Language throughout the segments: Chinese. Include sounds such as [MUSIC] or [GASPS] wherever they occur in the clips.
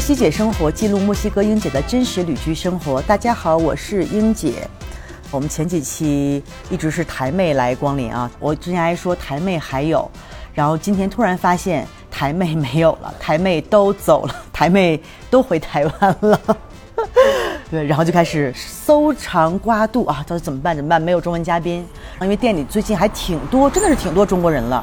墨西姐生活记录墨西哥英姐的真实旅居生活。大家好，我是英姐。我们前几期一直是台妹来光临啊，我之前还说台妹还有，然后今天突然发现台妹没有了，台妹都走了，[LAUGHS] 台妹都回台湾了。[LAUGHS] 对，然后就开始搜肠刮肚啊，到底怎么办？怎么办？没有中文嘉宾，因为店里最近还挺多，真的是挺多中国人了。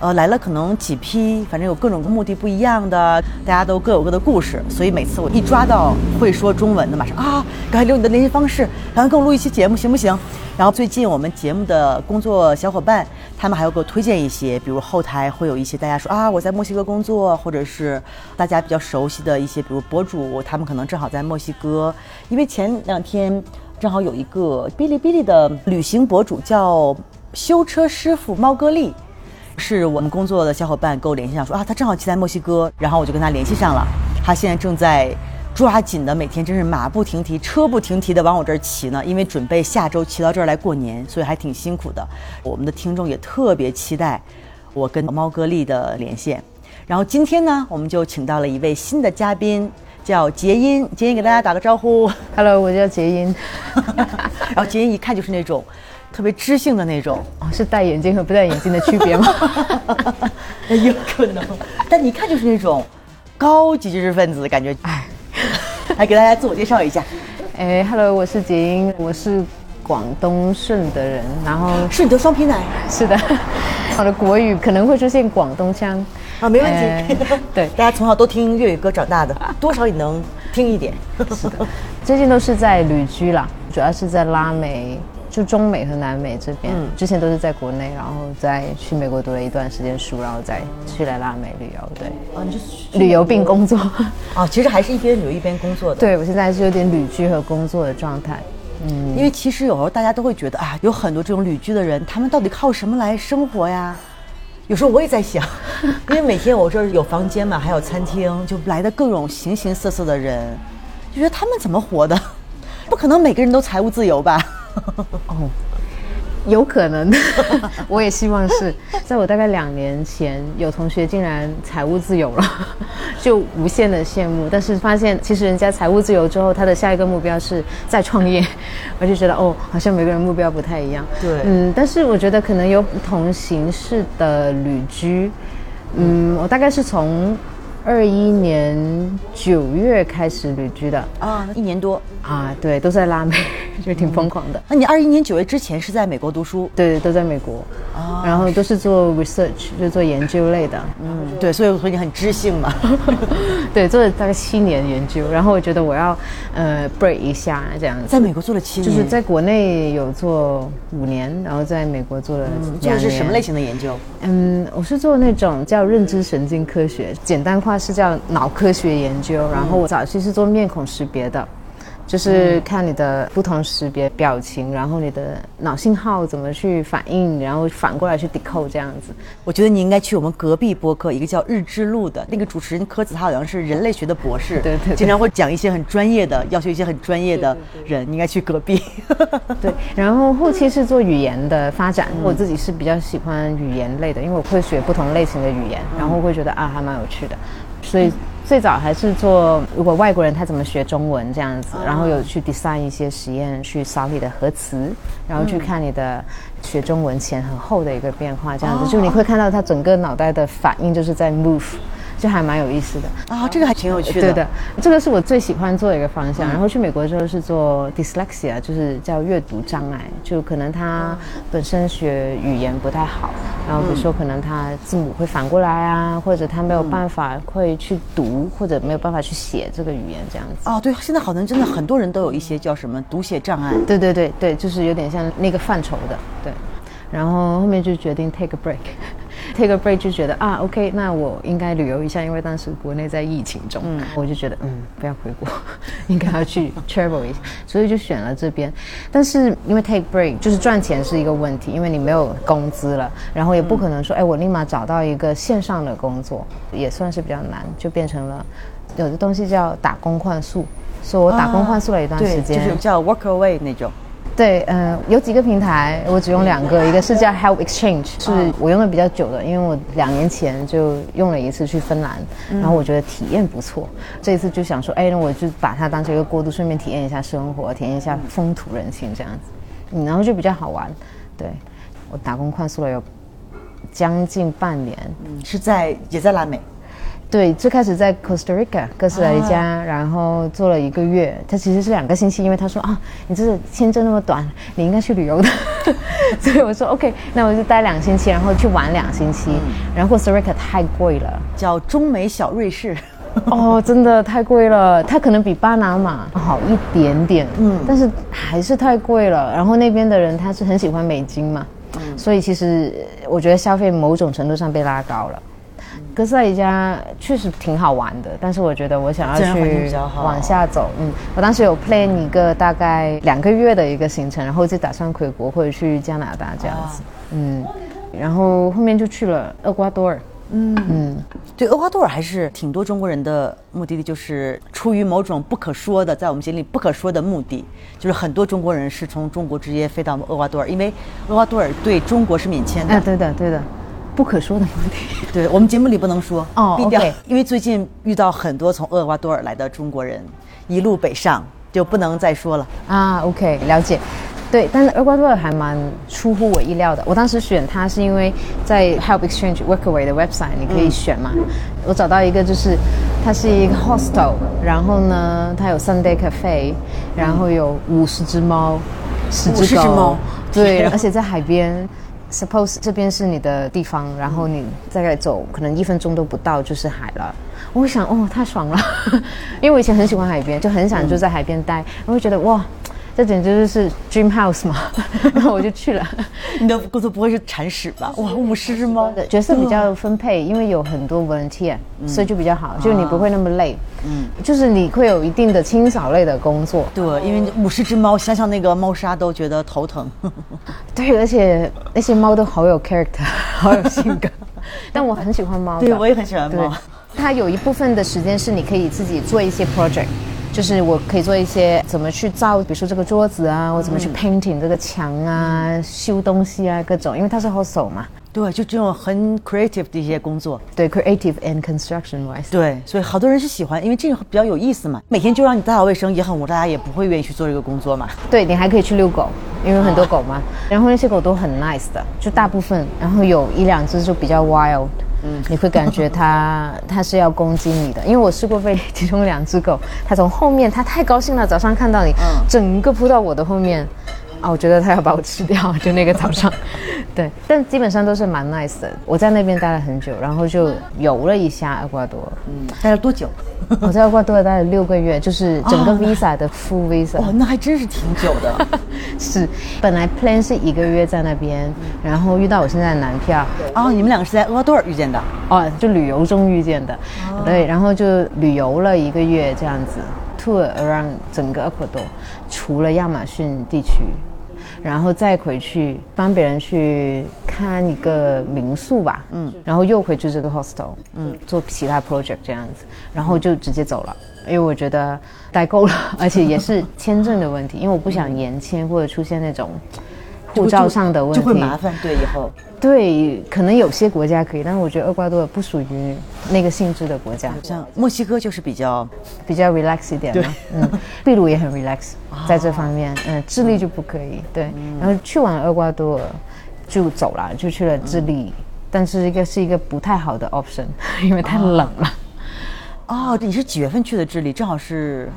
呃，来了可能几批，反正有各种目的不一样的，大家都各有各的故事，所以每次我一抓到会说中文的，马上啊，赶快留你的联系方式，赶快跟我录一期节目，行不行？然后最近我们节目的工作小伙伴，他们还要给我推荐一些，比如后台会有一些大家说啊，我在墨西哥工作，或者是大家比较熟悉的一些，比如博主，他们可能正好在墨西哥，因为前两天正好有一个哔哩哔哩的旅行博主叫修车师傅猫哥利。是我们工作的小伙伴跟我联系上说啊，他正好骑在墨西哥，然后我就跟他联系上了。他现在正在抓紧的每天真是马不停蹄、车不停蹄的往我这儿骑呢，因为准备下周骑到这儿来过年，所以还挺辛苦的。我们的听众也特别期待我跟猫哥利的连线。然后今天呢，我们就请到了一位新的嘉宾，叫杰音。杰音给大家打个招呼，Hello，我叫杰音。[LAUGHS] 然后杰音一看就是那种。特别知性的那种，是戴眼镜和不戴眼镜的区别吗？[LAUGHS] 有可能，但你看就是那种高级知识分子的感觉。哎，来给大家自我介绍一下。哎，Hello，我是杰英，我是广东顺德人，然后顺德双皮奶。是的，我的国语可能会出现广东腔啊，没问题。[LAUGHS] 对，大家从小都听粤语歌长大的，[LAUGHS] 多少也能听一点。是的，最近都是在旅居啦，主要是在拉美。就中美和南美这边，之前都是在国内，然后再去美国读了一段时间书，然后再去来拉美旅游。对，啊，你就旅游并工作。啊，其实还是一边旅游一边工作的。对，我现在是有点旅居和工作的状态。嗯，因为其实有时候大家都会觉得啊，有很多这种旅居的人，他们到底靠什么来生活呀？有时候我也在想，因为每天我这儿有房间嘛，还有餐厅，就来的各种形形色色的人，就觉得他们怎么活的？不可能每个人都财务自由吧？[LAUGHS] 哦，有可能，[LAUGHS] 我也希望是在我大概两年前，有同学竟然财务自由了，[LAUGHS] 就无限的羡慕。但是发现其实人家财务自由之后，他的下一个目标是再创业，我就觉得哦，好像每个人目标不太一样。对，嗯，但是我觉得可能有不同形式的旅居。嗯，我大概是从。二一年九月开始旅居的啊，一年多啊，对，都在拉美，[LAUGHS] 就挺疯狂的。那你二一年九月之前是在美国读书？对，都在美国啊，然后都是做 research，就做研究类的。嗯，对，所以我说你很知性嘛。[LAUGHS] 对，做了大概七年研究，然后我觉得我要呃 break 一下这样子。在美国做了七年，就是在国内有做五年，然后在美国做了做的是什么类型的研究？嗯，我是做那种叫认知神经科学，简单化。是叫脑科学研究，然后我早期是做面孔识别的。就是看你的不同识别表情，然后你的脑信号怎么去反应，然后反过来去 decode 这样子。我觉得你应该去我们隔壁播客，一个叫日之路的那个主持人柯子，他好像是人类学的博士，对对，经常会讲一些很专业的，要求一些很专业的人，你应该去隔壁。对，然后后期是做语言的发展，我自己是比较喜欢语言类的，因为我会学不同类型的语言，然后会觉得啊还蛮有趣的，所以。最早还是做，如果外国人他怎么学中文这样子，然后有去 design 一些实验，去扫你的核磁，然后去看你的学中文前和后的一个变化，这样子，就你会看到他整个脑袋的反应就是在 move。就还蛮有意思的啊，这个还挺有趣的。对的，这个是我最喜欢做的一个方向。然后去美国之后是做 dyslexia，就是叫阅读障碍，就可能他本身学语言不太好，然后比如说可能他字母会反过来啊，或者他没有办法会去读，或者没有办法去写这个语言这样子。哦，对，现在好像真的很多人都有一些叫什么读写障碍。对对对对，就是有点像那个范畴的。对，然后后面就决定 take a break。Take a break 就觉得啊，OK，那我应该旅游一下，因为当时国内在疫情中，嗯，我就觉得嗯，不要回国，[LAUGHS] 应该要去 [LAUGHS] travel 一下，所以就选了这边。但是因为 take break 就是赚钱是一个问题，因为你没有工资了，然后也不可能说，哎，我立马找到一个线上的工作，也算是比较难，就变成了有的东西叫打工换宿，所以我打工换宿了一段时间，就是叫 work away 那种。对，嗯、有几个平台，我只用两个，一个是叫 Help Exchange，是我用的比较久的，因为我两年前就用了一次去芬兰，然后我觉得体验不错，这一次就想说，哎，那我就把它当成一个过渡，顺便体验一下生活，体验一下风土人情这样子，嗯，然后就比较好玩。对，我打工快速了有将近半年，是在也在拉美，对，最开始在 Costa Rica 哥斯达黎加，然后做了一个月。他其实是两个星期，因为他说啊，你这个签证那么短，你应该去旅游的。[LAUGHS] 所以我说 OK，那我就待两星期，然后去玩两星期。然后 Costa Rica 太贵了，叫中美小瑞士。[LAUGHS] 哦，真的太贵了，它可能比巴拿马好一点点，嗯，但是还是太贵了。然后那边的人他是很喜欢美金嘛，嗯所以其实我觉得消费某种程度上被拉高了。哥斯达黎加确实挺好玩的，但是我觉得我想要去往下走。嗯，我当时有 plan 一个大概两个月的一个行程，然后就打算回国或者去加拿大这样子。嗯，然后后面就去了厄瓜多尔。嗯嗯对，厄瓜多尔还是挺多中国人的目的地，就是出于某种不可说的，在我们心里不可说的目的，就是很多中国人是从中国直接飞到厄瓜多尔，因为厄瓜多尔对中国是免签的。哎，对的，对的，不可说的目的。[LAUGHS] 对我们节目里不能说哦低调因为最近遇到很多从厄瓜多尔来的中国人，一路北上，就不能再说了。啊，OK，了解。对，但是厄瓜多尔还蛮出乎我意料的。我当时选它是因为在 Help Exchange Workaway 的 website 你可以选嘛。我找到一个就是它是一个 hostel，然后呢它有 Sunday cafe，然后有五十只猫，十50只猫对，[LAUGHS] 而且在海边。Suppose 这边是你的地方，然后你再走，可能一分钟都不到就是海了。我想，哦，太爽了，[LAUGHS] 因为我以前很喜欢海边，就很想就在海边待，我会觉得哇，这简直就是 dream house 嘛，然后我就去了。你的工作不会是铲屎吧？哇，五十只猫，角色比较分配，因为有很多 volunteer，、所以就比较好，就是你不会那么累，嗯，就是你会有一定的清扫类的工作，对，因为五十只猫，想想那个猫砂都觉得头疼。[LAUGHS] 对，而且那些猫都好有 character，[LAUGHS] 好有性格，但我很喜欢猫，对，我也很喜欢猫。，它有一部分的时间是你可以自己做一些 project，就是我可以做一些怎么去造，比如说这个桌子啊，我怎么去 painting 这个墙啊，修东西啊，各种，因为它是 hostel 嘛，对，就这种很 creative 的一些工作。对，creative and construction wise。对，所以好多人是喜欢，因为这个比较有意思嘛。每天就让你打扫卫生也很无聊，大家也不会愿意去做这个工作嘛。对你还可以去遛狗，因为有很多狗嘛。然后那些狗都很 nice 的，就大部分，然后有一两只就比较 wild，嗯，你会感觉它 [LAUGHS] 它是要攻击你的。因为我试过被其中两只狗，它从后面，它太高兴了，早上看到你，整个扑到我的后面。啊，我觉得他要把我吃掉，就那个早上，[LAUGHS] 对，但基本上都是蛮 nice 的。我在那边待了很久，然后就游了一下厄瓜多。嗯，待了多久？[LAUGHS] 我在厄瓜多尔待了六个月，就是整个 visa 的 full visa。哦，那还真是挺久的。[LAUGHS] 是，本来 plan 是一个月在那边，然后遇到我现在的男票，哦，你们两个是在厄瓜多尔遇见的？哦，就旅游中遇见的，对，然后就旅游了一个月这样子，tour around 整个厄瓜多，除了亚马逊地区，然后再回去帮别人去看一个民宿吧，嗯，然后又回去这个 hostel，嗯，做其他 project 这样子，然后就直接走了。因为我觉得待够了，而且也是签证的问题，因为我不想延签或者出现那种护照上的问题，就会麻烦。对，以后对，可能有些国家可以，但是我觉得厄瓜多尔不属于那个性质的国家，像墨西哥就是比较比较 relax 一点嘛。嗯，秘鲁也很 relax，在这方面，嗯，智利就不可以。对，然后去完厄瓜多尔就走了，就去了智利，但是一个是一个不太好的 option，因为太冷了。哦，你是几月份去的智利？正好是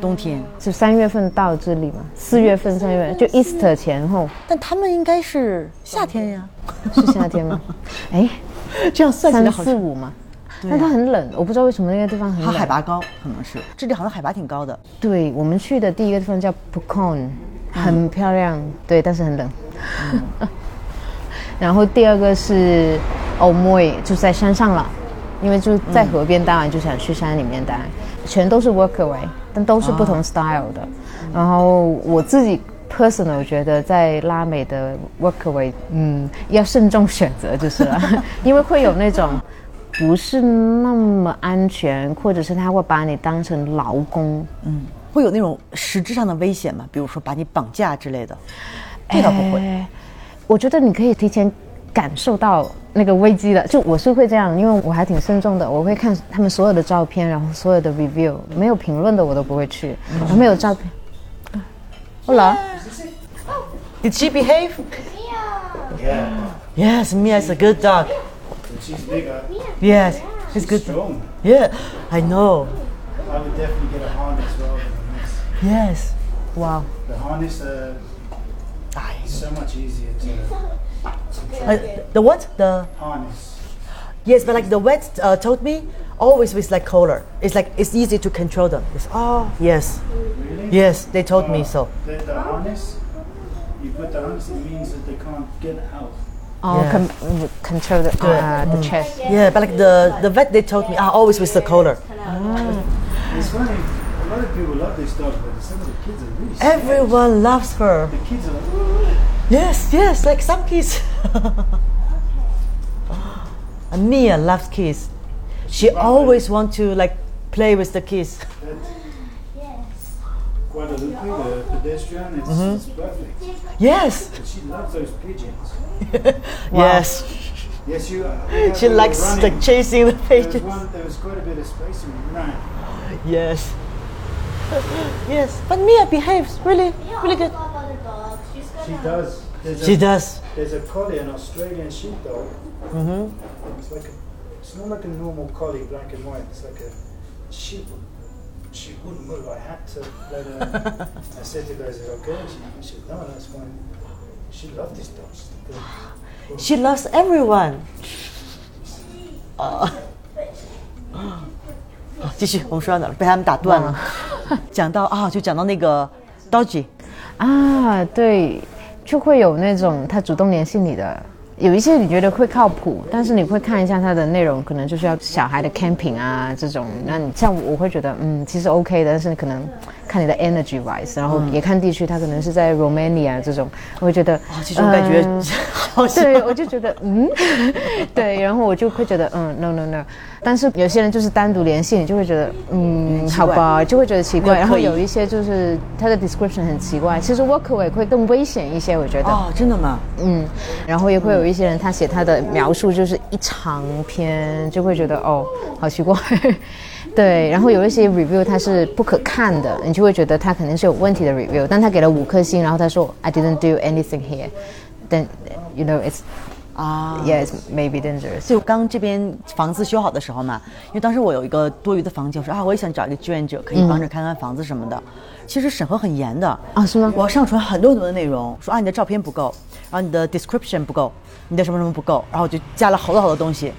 冬天，是三月份到这里嘛？四月份、三月份就 Easter 前后但他们应该是夏天呀。是夏天吗？[LAUGHS] 哎，这样算起来好像四五嘛。但它很冷，我不知道为什么那个地方很它。海拔高，可能是这里好像海拔挺高的。对我们去的第一个地方叫 Pucon，很漂亮，对，但是很冷。[LAUGHS] 然后第二个是 o m o y 就在山上了，因为就在河边待完就想去山里面待，全都是 workaway，但都是不同 style 的。然后我自己 personal 我觉得在拉美的 workaway，嗯，要慎重选择就是了，[LAUGHS] 因为会有那种。不是那么安全，或者是他会把你当成劳工，嗯，会有那种实质上的危险吗？比如说把你绑架之类的？这倒不会。哎我觉得你可以提前感受到那个危机的，就我是会这样，因为我还挺慎重的，我会看他们所有的照片，然后所有的 review，没有评论的我都不会去，然后没有照片。Hola，Did she behave? Yeah. Yes, Mia is a good dog. She's bigger. Yes, she's good. Strong. Yeah, I know. I would definitely get a harness rather than this. Yes. wow，The harness uh, is so much easier to Uh, the what? The harness. yes, but like the vet uh, told me, always with like collar. It's like it's easy to control them. It's, oh yes, Really? yes, they told me Uh, so. The, the harness, you put the harness, it means that they can't get out. 哦 Yeah. con control the 对 uh, the chest，Yeah, but like the the vet they told me, ah, always with the collar. It's funny, a lot of people love this dog, but some of the kids are really scared. Everyone loves her. The kids are like, "Ooh." Yes, yes, like some kids. [LAUGHS] And Mia loves kids. She always want to like play with the kids. that Guadalupe, the pedestrian, it's, Mm-hmm. it's perfect. Yes, But she loves those pigeons. [LAUGHS] yes. Yes, you. uh, She likes running. like chasing the There was, one, there was quite a bit of space and we ran. Yes. [LAUGHS] Yes, but Mia behaves really, really good. She does. There's She a, does. There's a collie, an Australian sheepdog. Mm-hmm. It's like a. It's not like a normal collie, black and white. It's like a. She would. She wouldn't move. I had to let her. [LAUGHS] I said to her, "Is it okay?" She, she said, "No, that's fine." She loved this dog. She's the- She loves everyone. [GASPS] 啊，继续，我们说到哪儿了？被他们打断了。[LAUGHS] 讲到啊，就讲到那个 Dodgy，啊，对，就会有那种他主动联系你的，有一些你觉得会靠谱，但是你会看一下他的内容，可能就是要小孩的 camping 啊这种。那你像我会觉得，嗯，其实 OK 的，但是可能看你的 energy wise，然后也看地区，他可能是在 Romania 这种，我会觉得，哦，这种感觉嗯好像 [LAUGHS] 对，我就觉得嗯，[LAUGHS] 对，然后我就会觉得嗯，no no no，但是有些人就是单独联系你，就会觉得嗯，好吧，就会觉得奇怪。然后有一些就是他的 description 很奇怪，其实 workaway 会更危险一些，我觉得。哦，真的吗？嗯，然后也会有一些人，他写他的描述就是一长篇，就会觉得哦，好奇怪。[LAUGHS] 对，然后有一些 review 它是不可看的，你就会觉得他肯定是有问题的 review，但他给了五颗星，然后他说 I didn't do anything here，then you know it's 啊 yeah it's maybe dangerous。就刚这边房子修好的时候嘛，因为当时我有一个多余的房间，我说啊，我也想找一个志愿者可以帮着看看房子什么的。其实审核很严的啊是吗我要上传很多很多的内容，说啊你的照片不够，然后你的 description 不够，你的什么什么不够，然后我就加了好多好多东西，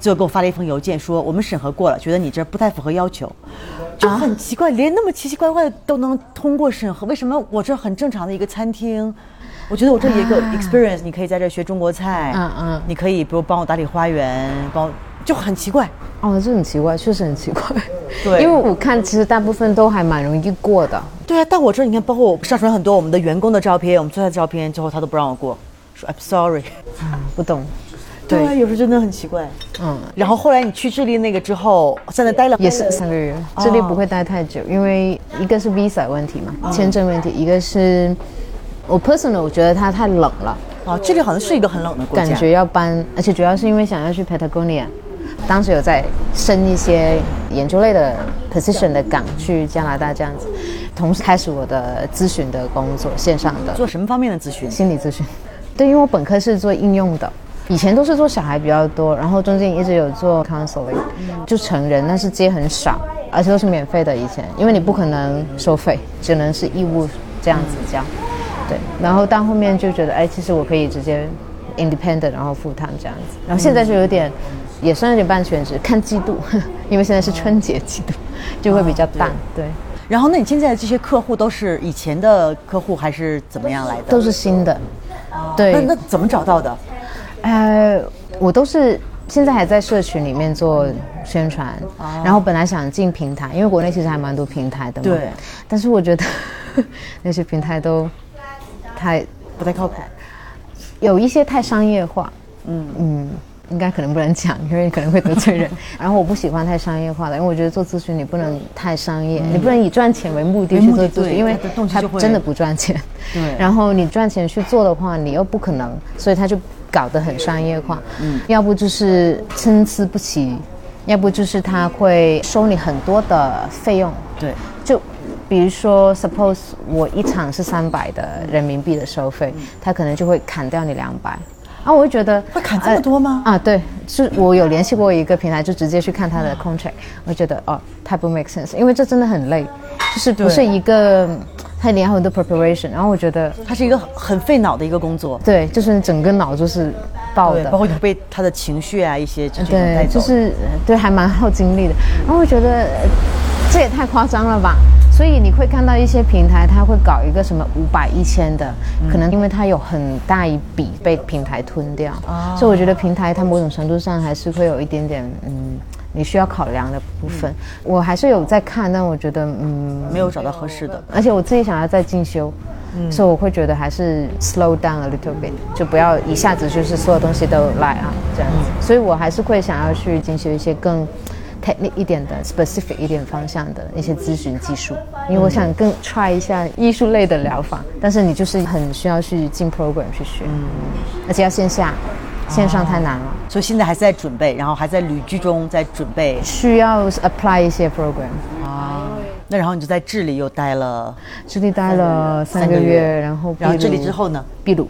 最后给我发了一封邮件说我们审核过了，觉得你这不太符合要求，就很奇怪，连那么奇奇怪怪的都能通过审核，为什么我这很正常的一个餐厅？我觉得我这有一个 experience，、你可以在这学中国菜，嗯嗯你可以比如帮我打理花园，帮我就很奇怪。哦，这很奇怪，确实很奇怪。对因为我看其实大部分都还蛮容易过的。对啊，但我这你看，包括我上传很多我们的员工的照片，我们做菜的照片，最后他都不让我过，说 I'm sorry。不懂。对啊，有时候真的很奇怪。嗯，然后后来你去智利那个之后，在那待了也是三个月，智利不会待太久，因为一个是 visa 问题嘛，签证问题，一个是我 personal 我觉得它太冷了，哦，这里好像是一个很冷的国家，感觉要搬，而且主要是因为想要去 Patagonia，当时有在升一些研究类的 position 的岗去加拿大这样子，同时开始我的咨询的工作，线上的做什么方面的咨询？心理咨询。对，因为我本科是做应用的，以前都是做小孩比较多，然后中间一直有做 counseling，就成人，但是接很少，而且都是免费的。以前，因为你不可能收费，只能是义务这样子教。对，然后到后面就觉得，哎，其实我可以直接 independent，然后 full time 这样子。然后现在就有点，也算有点半全职，看季度，[LAUGHS] 因为现在是春节季度，就会比较淡。对，然后，那你现在的这些客户都是以前的客户还是怎么样来的？都是新的。对，那那怎么找到的？呃，我都是现在还在社群里面做宣传，然后本来想进平台，因为国内其实还蛮多平台的嘛。对。但是我觉得 [LAUGHS] 那些平台都太不太靠谱。有一些太商业化。嗯嗯，应该可能不能讲，因为可能会得罪人。[LAUGHS] 然后我不喜欢太商业化的，因为我觉得做咨询你不能太商业，你不能以赚钱为目的去做咨询，因为它真的不赚钱。对。然后你赚钱去做的话，你又不可能，所以他就搞得很商业化。嗯。要不就是参差不齐，要不就是他会收你很多的费用。对。就比如说，suppose 我一场是三百的人民币的收费，他可能就会砍掉你两百。啊，我会觉得会砍这么多吗？啊，对，是我有联系过一个平台，就直接去看他的 contract，我觉得哦，太不 make sense，因为这真的很累，就是不是一个，它你要很多 preparation，然后我觉得它是一个很费脑的一个工作，对，就是整个脑就是爆的，包括你被他的情绪啊一些对，就是对，还蛮耗精力的，然后我觉得这也太夸张了吧。所以你会看到一些平台，他会搞一个什么五百一千的，可能因为它有很大一笔被平台吞掉。所以我觉得平台它某种程度上还是会有一点点嗯，你需要考量的部分。我还是有在看，但我觉得嗯，没有找到合适的。而且我自己想要再进修，所以我会觉得还是 slow down a little bit，就不要一下子就是所有东西都来啊这样子。所以我还是会想要去进修一些更。Technique 一点的 specific 一点方向的一些咨询技术，因为我想更 try 一下艺术类的疗法，但是你就是很需要去进 program 去学，嗯，而且要线下，线上太难了，所以现在还在准备，然后还在旅居中在准备，需要 apply 一些 program 啊，那然后你就在智利又待了，智利待了三个月，然后然后智利之后呢？秘鲁，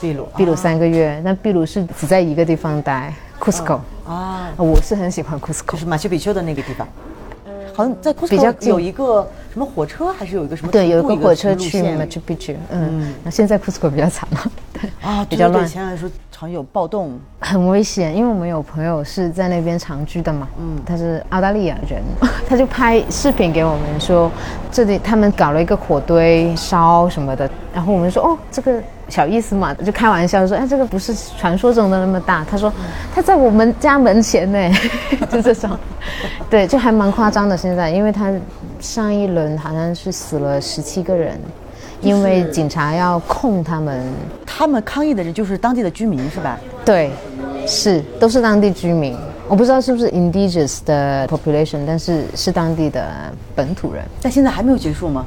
秘鲁，秘鲁三个月，那秘鲁是只在一个地方待，Cusco。啊，我是很喜欢 Cusco，就是马丘比丘的那个地方，好像在 Cusco 有一个什么火车，还是有一个什么对，有一个火车去马丘比丘。嗯，那现在 Cusco 比较惨了，啊，[LAUGHS] 比较乱。以前来说常有暴动，很危险。因为我们有朋友是在那边长居的嘛，嗯，他是澳大利亚人，[LAUGHS] 他就拍视频给我们说，这里他们搞了一个火堆烧什么的，然后我们说哦，这个。小意思嘛，就开玩笑说，哎，这个不是传说中的那么大。他说，他在我们家门前呢，[LAUGHS] 就这种，对，就还蛮夸张的。现在，因为他上一轮好像是死了十七个人，因为警察要控他们。他们抗议的人就是当地的居民是吧？对，是都是当地居民。我不知道是不是 indigenous 的 population，但是是当地的本土人。但现在还没有结束吗？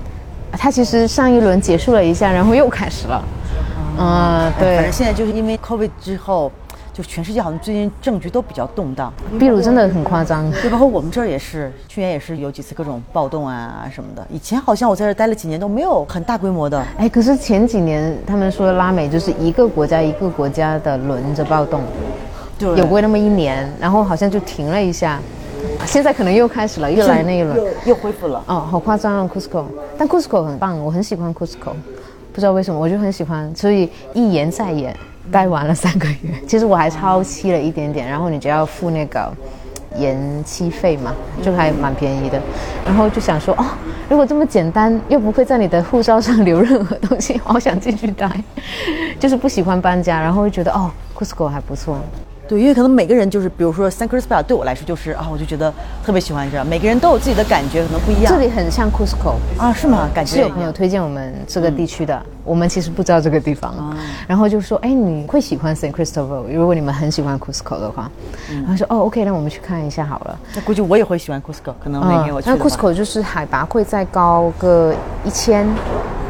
他其实上一轮结束了一下，然后又开始了。嗯，对，反正现在就是因为 COVID 之后，就全世界好像最近政局都比较动荡。秘鲁真的很夸张，就包括我们这儿也是，去年也是有几次各种暴动啊什么的。以前好像我在这待了几年都没有很大规模的。哎，可是前几年他们说拉美就是一个国家一个国家的轮着暴动，有过那么一年，然后好像就停了一下，现在可能又开始了，又来那一轮，又恢复了。哦，好夸张啊，Cusco，但 Cusco 很棒，我很喜欢 Cusco。不知道为什么，我就很喜欢，所以一延再延，待完了三个月。其实我还超期了一点点，然后你就要付那个延期费嘛，就还蛮便宜的。然后就想说，哦，如果这么简单，又不会在你的护照上留任何东西，[LAUGHS] 好想进去待。就是不喜欢搬家，然后会觉得，哦，Cusco 还不错。对，因为可能每个人就是，比如说 San Cristobal 对我来说就是啊，我就觉得特别喜欢这样，每个人都有自己的感觉，可能不一样。这里很像 Cusco 啊，是吗？感觉是有朋友推荐我们这个地区的，我们其实不知道这个地方，然后就说，哎，你会喜欢 San Cristobal？如果你们很喜欢 Cusco 的话，然后说，哦，OK，那我们去看一下好了。那估计我也会喜欢 Cusco，可能每天我去。那 Cusco 就是海拔会再高个一千。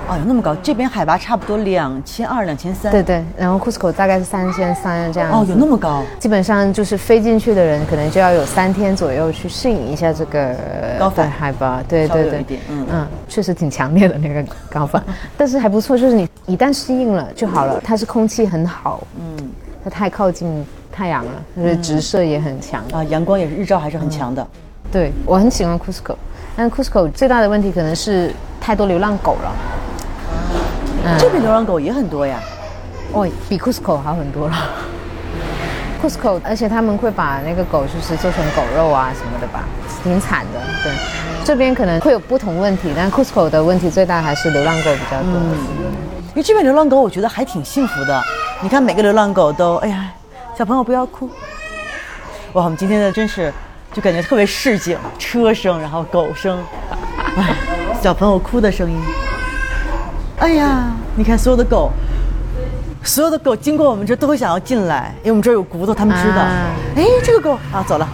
哦，有那么高？这边海拔差不多两千二、两千三。对对，然后 Cusco 大概是三千三这样。哦，有那么高？基本上就是飞进去的人，可能就要有三天左右去适应一下这个高反海拔。对对对，嗯嗯，确实挺强烈的那个高反，[LAUGHS] 但是还不错，就是你一旦适应了就好了。它是空气很好，嗯，它太靠近太阳了，就是直射也很强啊，阳光也是日照还是很强的。对我很喜欢 Cusco，但 Cusco 最大的问题可能是太多流浪狗了。这边流浪狗也很多呀，哦，比 Cusco 好很多了。[LAUGHS] Cusco，而且他们会把那个狗就是做成狗肉啊什么的吧，挺惨的。对，这边可能会有不同问题，但 Cusco 的问题最大还是流浪狗比较多。因为这边流浪狗我觉得还挺幸福的，你看每个流浪狗都，哎呀，小朋友不要哭。哇，我们今天的真是就感觉特别市井，车声，然后狗声，哎，小朋友哭的声音。哎呀，你看所有的狗所有的狗经过我们这都会想要进来，因为我们这儿有骨头，他们知道。啊哎，这个狗啊走了。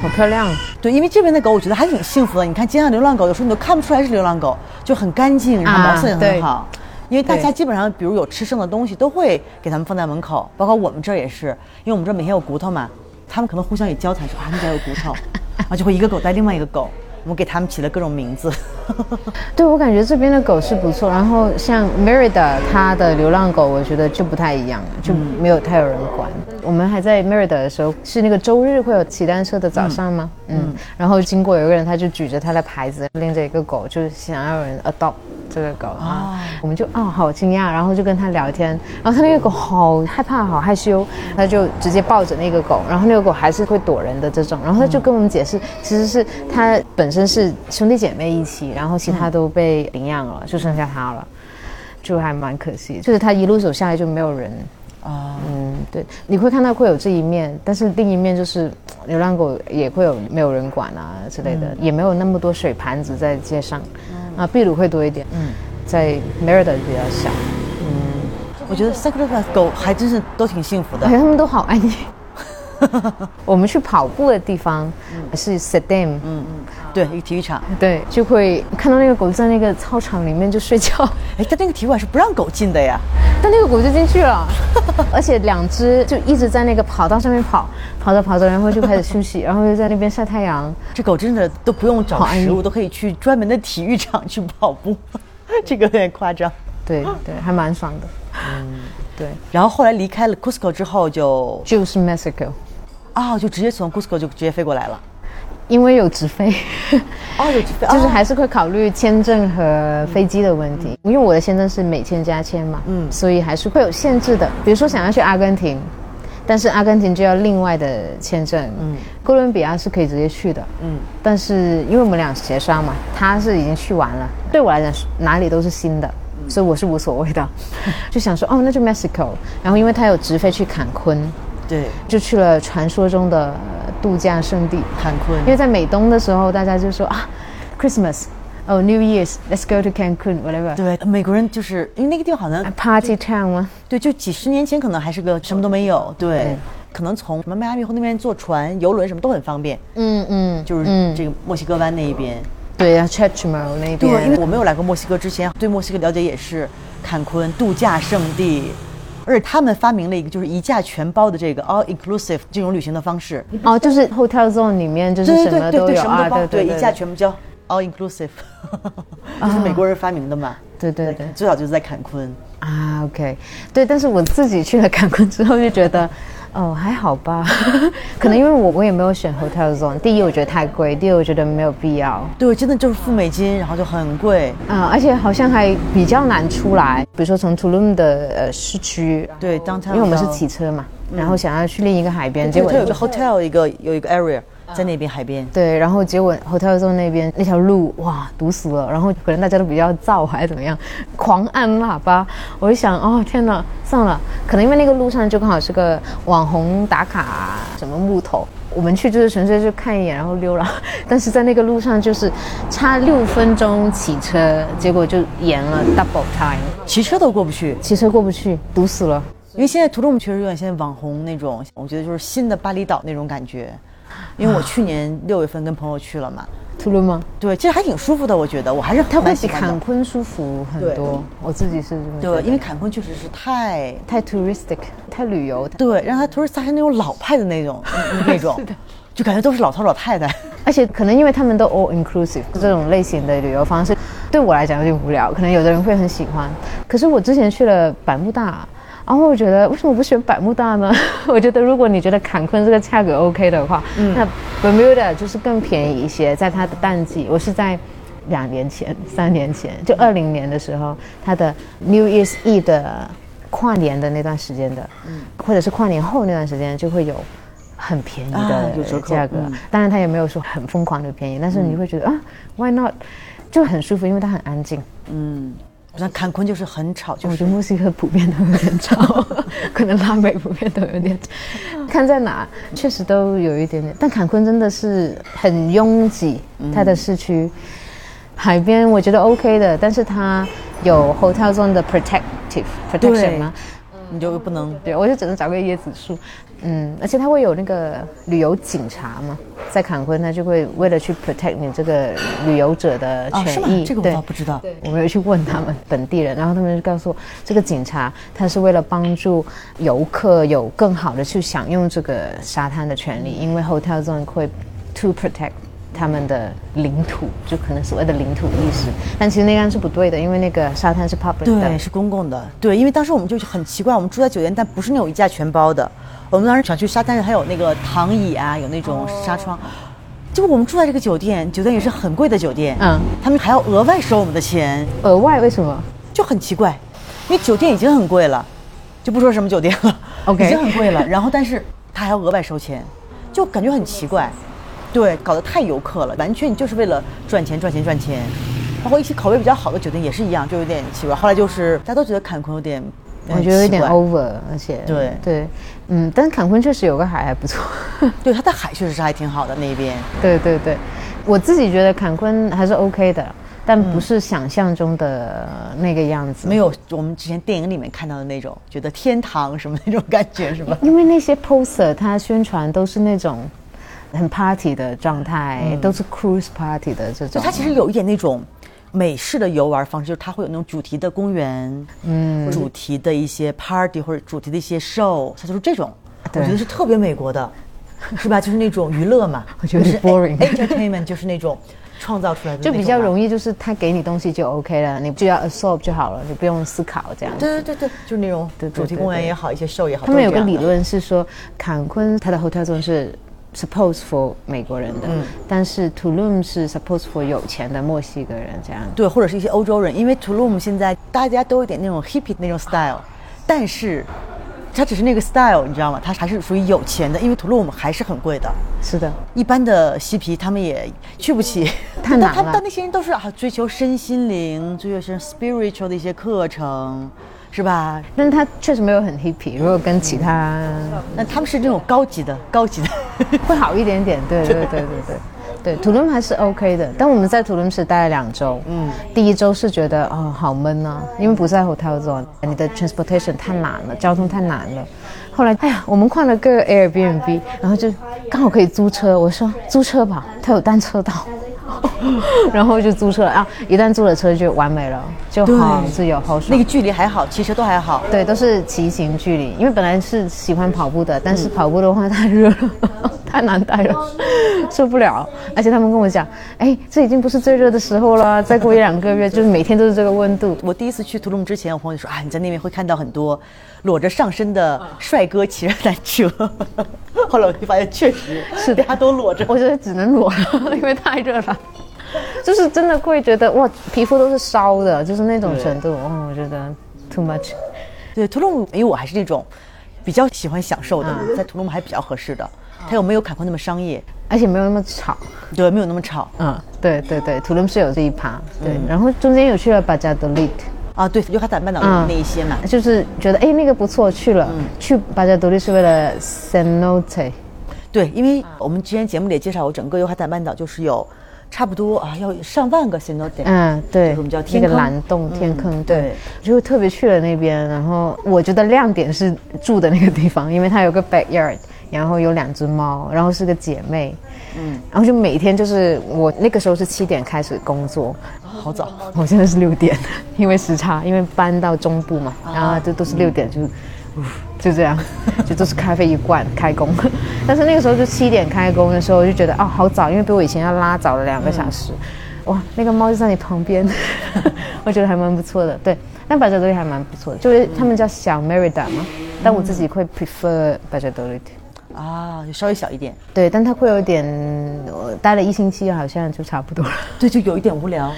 好漂亮。[LAUGHS] 对，因为这边的狗我觉得还挺幸福的。你看街上流浪狗，有时候你都看不出来是流浪狗，就很干净，然后毛色也很好。因为大家基本上，比如有吃剩的东西，都会给他们放在门口，包括我们这儿也是，因为我们这儿每天有骨头嘛，他们可能互相也交谈说啊，你家有骨头，[LAUGHS] 然后就会一个狗带另外一个狗，我们给他们起了各种名字。[LAUGHS] 对我感觉这边的狗是不错，然后像 Merida 它的流浪狗，我觉得就不太一样，就没有太有人管。我们还在 Merida 的时候，是那个周日会有骑单车的早上吗？嗯，然后经过有个人，他就举着他的牌子，拎着一个狗，就是想要有人 adopt 这个狗啊，我们就啊、好惊讶，然后就跟他聊天，然后他那个狗好害怕，好害羞，他就直接抱着那个狗，然后那个狗还是会躲人的这种，然后他就跟我们解释，其实是他本身是兄弟姐妹一起，然后其他都被领养了，就剩下他了，就还蛮可惜，就是他一路走下来就没有人。啊，嗯，对，你会看到会有这一面，但是另一面就是流浪狗也会有没有人管啊之类的，也没有那么多水盘子在街上，啊，秘鲁会多一点，嗯，在 Merida 比较小，我觉得 s a c r a 的狗还真是都挺幸福的。哎，。他们都好安静。[LAUGHS] 我们去跑步的地方是 Sedem，嗯嗯，对，一个体育场。对，就会看到那个狗在那个操场里面就睡觉，[LAUGHS] 哎，但那个体育馆是不让狗进的呀。但那个狗就进去了，[LAUGHS] 而且两只就一直在那个跑道上面跑，跑着跑着，然后就开始休息，然后又在那边晒太阳。这狗真的都不用找食物，都可以去专门的体育场去跑步，这个有点夸张。对对，还蛮爽的。嗯，对，然后后来离开了 Cusco 之后就，就是 Mexico，啊，就直接从 Cusco 就直接飞过来了。因为有直飞，[LAUGHS] 哦，有直飞，[LAUGHS] 就是哦还是会考虑签证和飞机的问题。因为我的签证是美签加签嘛，嗯，所以还是会有限制的。比如说想要去阿根廷，但是阿根廷就要另外的签证。嗯，哥伦比亚是可以直接去的。嗯，但是因为我们俩协商嘛，他是已经去完了，对我来讲哪里都是新的。所以我是无所谓的，[LAUGHS] 就想说哦，那就 Mexico。然后因为他有直飞去坎昆，对，就去了传说中的呃度假胜地。坎昆因为在美东的时候，大家就说啊，Christmas，哦、New Year's，Let's go to Cancun，whatever。对美国人就是因为那个地方好像 Party town 吗？对，就几十年前可能还是个什么都没有，对对，可能从什么迈阿密湖那边坐船、游轮什么都很方便，嗯嗯，就是嗯这个墨西哥湾那一边。对啊 c h e c h m o 那边。对，因为我没有来过墨西哥之前，对墨西哥了解也是坎昆度假胜地，而且他们发明了一个就是一价全包的这个 all inclusive 这种旅行的方式。哦，就是 Hotel Zone 里面就是对什对对对，么都有啊，对对一价全部交 all inclusive，[LAUGHS] 这是美国人发明的嘛？对对对最早就是在坎昆。啊，OK，对，但是我自己去了坎昆之后就觉得。哦，还好吧，[LAUGHS] 可能因为我我也没有选 Hotel Zone。第一，我觉得太贵；第二，我觉得没有必要。对，真的就是付美金，然后就很贵。嗯、而且好像还比较难出来。比如说从 Tulum 的呃市区，对，当因为我们是骑车嘛，然后想要去另一个海边，结果它有个 hotel，一个有一个 area 在那边海边。对，然后结果 Hotel Zone 那边那条路哇堵死了，然后可能大家都比较燥还是怎么样，狂按喇叭。我就想哦天哪，算了，可能因为那个路上就刚好是个网红打卡什么木头。我们去就是纯粹就看一眼，然后溜了。但是在那个路上就是差六分钟骑车，结果就延了 double time，骑车都过不去，骑车过不去，堵死了。因为现在图卢姆确实有点现在网红那种，我觉得就是新的巴厘岛那种感觉。因为我去年六月份跟朋友去了嘛，吐鲁吗？对，其实还挺舒服的，我觉得我还是它会比蛮喜坎昆舒服很多。我自己是这么觉对，得因为坎昆确实是太太 touristic，太旅游，对，让他 tourist 还是那种老派的那种 [LAUGHS] 那种，就感觉都是老头老太太。而且可能因为他们都 all inclusive 这种类型的旅游方式，对我来讲有点无聊，可能有的人会很喜欢。可是我之前去了百慕大，然后我觉得为什么不选百慕大呢？[LAUGHS] 我觉得如果你觉得坎昆这个价格 OK 的话，那 Bermuda 就是更便宜一些，在它的淡季，我是在。两年前、三年前，就二零年的时候，它的 New Year's Eve 的跨年的那段时间的，或者是跨年后那段时间，就会有很便宜啊的价格。嗯当然，它也没有说很疯狂的便宜，但是你会觉得、啊，Why not？就很舒服，因为它很安静。嗯，好像坎昆就是很吵，就是我觉得墨西哥普遍都有点吵，[LAUGHS] 可能拉美普遍都有点吵。看在哪，确实都有一点点。但坎昆真的是很拥挤，它的市区。海边我觉得 OK 的，但是它有 hotel zone 的 protective protection 吗？你就不能对，我就只能找个椰子树。嗯，而且他会有那个旅游警察嘛，在坎昆，他就会为了去 protect 你这个旅游者的权益。？这个我倒不知道。我没有去问他们本地人，然后他们就告诉我，这个警察他是为了帮助游客有更好的去享用这个沙滩的权利，因为 hotel zone 会 to protect 他们的领土，就可能所谓的领土意识，但其实那样是不对的，因为那个沙滩是 public 对，的。是公共的。对，因为当时我们就很奇怪，我们住在酒店，但不是那种一价全包的。我们当时想去沙滩上，还有那个躺椅啊，有那种纱窗。就我们住在这个酒店，酒店也是很贵的酒店，嗯他们还要额外收我们的钱，额外为什么？就很奇怪。因为酒店已经很贵了，就不说什么酒店了 OK 已经很贵了。然后，但是他还要额外收钱，就感觉很奇怪。对，搞得太游客了，完全你就是为了赚钱、赚钱、赚钱。包括一些口味比较好的酒店也是一样，就有点奇怪。后来就是大家都觉得坎昆有点，我觉得有点 over，而且对对，嗯，但是坎昆确实有个海还不错。[LAUGHS] 对，它的海确实是还挺好的那边。对对对，我自己觉得坎昆还是 OK 的，但不是想象中的那个样子。没有我们之前电影里面看到的那种，觉得天堂什么那种感觉是吧？因为那些 poster 它宣传都是那种很 party 的状态，都是 cruise party 的这种。它其实有一点那种美式的游玩方式，就是它会有那种主题的公园，嗯，主题的一些 party 或者主题的一些 show，它就是这种，我觉得是特别美国的，[LAUGHS] 是吧？就是那种娱乐嘛，我觉得是 boring entertainment 就是那种创造出来的，就比较容易。就是他给你东西就 OK 了，你只要 absorb 就好了，你不用思考这样。对对对对，就是那种主题公园也好，一些 show 也好，他们有个理论是说，坎昆它的 hotel zone 是 suppose for 美国人的，嗯但是 Tulum 是 suppose for 有钱的墨西哥人这样。对，或者是一些欧洲人，因为 Tulum 现在大家都有点那种 hippie 那种 style，但是它只是那个 style，你知道吗？它还是属于有钱的，因为 Tulum 还是很贵的。是的，一般的嬉皮他们也去不起，太难了 [LAUGHS] 但那些人都是啊，追求身心灵、追求是 spiritual 的一些课程，是吧？但是他确实没有很 hippie，如果跟其他那他们是那种高级的、高级的。[LAUGHS] 会好一点点。对对对对 [LAUGHS] 对。对，土伦还是 OK 的，但我们在土伦市待了两周。嗯，第一周是觉得哦好闷啊，因为不在 hotel zone，你的 transportation 太难了，交通太难了。后来，哎呀，我们换了个 Airbnb，然后就刚好可以租车。我说租车吧，它有单车道，[LAUGHS] 然后就租车了啊。一旦租了车就完美了，就好自由好爽那。个距离还好，骑车都还好。对，都是骑行距离，因为本来是喜欢跑步的，但是跑步的话太热了，[LAUGHS] 太难带了，受不了。而且他们跟我讲，哎，这已经不是最热的时候了，再过一两个月，就是每天都是这个温度。我第一次去图卢姆之前，我朋友就说啊，你在那边会看到很多裸着上身的帅哥骑着单车。[LAUGHS] 后来我就发现，确实是大家都裸着。我觉得只能裸了，因为太热了。[LAUGHS] 就是真的会觉得哇，皮肤都是烧的，就是那种程度。嗯，我觉得 too much。对，图卢姆，因为我还是那种比较喜欢享受的，在图卢姆还比较合适的。它又没有坎昆那么商业，而且没有那么吵。对，没有那么吵。嗯，对对对，图伦是有这一趴。对，然后中间有去了巴加德利。啊，对，尤卡坦半岛嗯那一些嘛。就是觉得哎那个不错，去了。去巴加独立是为了 cenote。对，因为我们之前节目里也介绍过，整个尤卡坦半岛就是有差不多啊，要上万个 cenote。嗯，对，就是我们叫那个天蓝洞天坑，对，就特别去了那边。然后我觉得亮点是住的那个地方，因为它有个 backyard，然后有两只猫，然后是个姐妹，嗯，然后就每天就是我那个时候是七点开始工作，好早。[LAUGHS] 我现在是六点，因为时差，因为搬到中部嘛，然后就都是六点就，呜就这样，[LAUGHS] 就都是咖啡一罐开工。[LAUGHS] 但是那个时候就七点开工的时候，我就觉得哦好早，因为比我以前要拉早了两个小时。哇，那个猫就在你旁边，我觉得还蛮不错的。对，但百加多利还蛮不错的，就是他们叫小 Merida 嘛，但我自己会 prefer 巴加多利。啊，就稍微小一点，对，但它会有点，我待了一星期好像就差不多了。[LAUGHS] 对，就有一点无聊。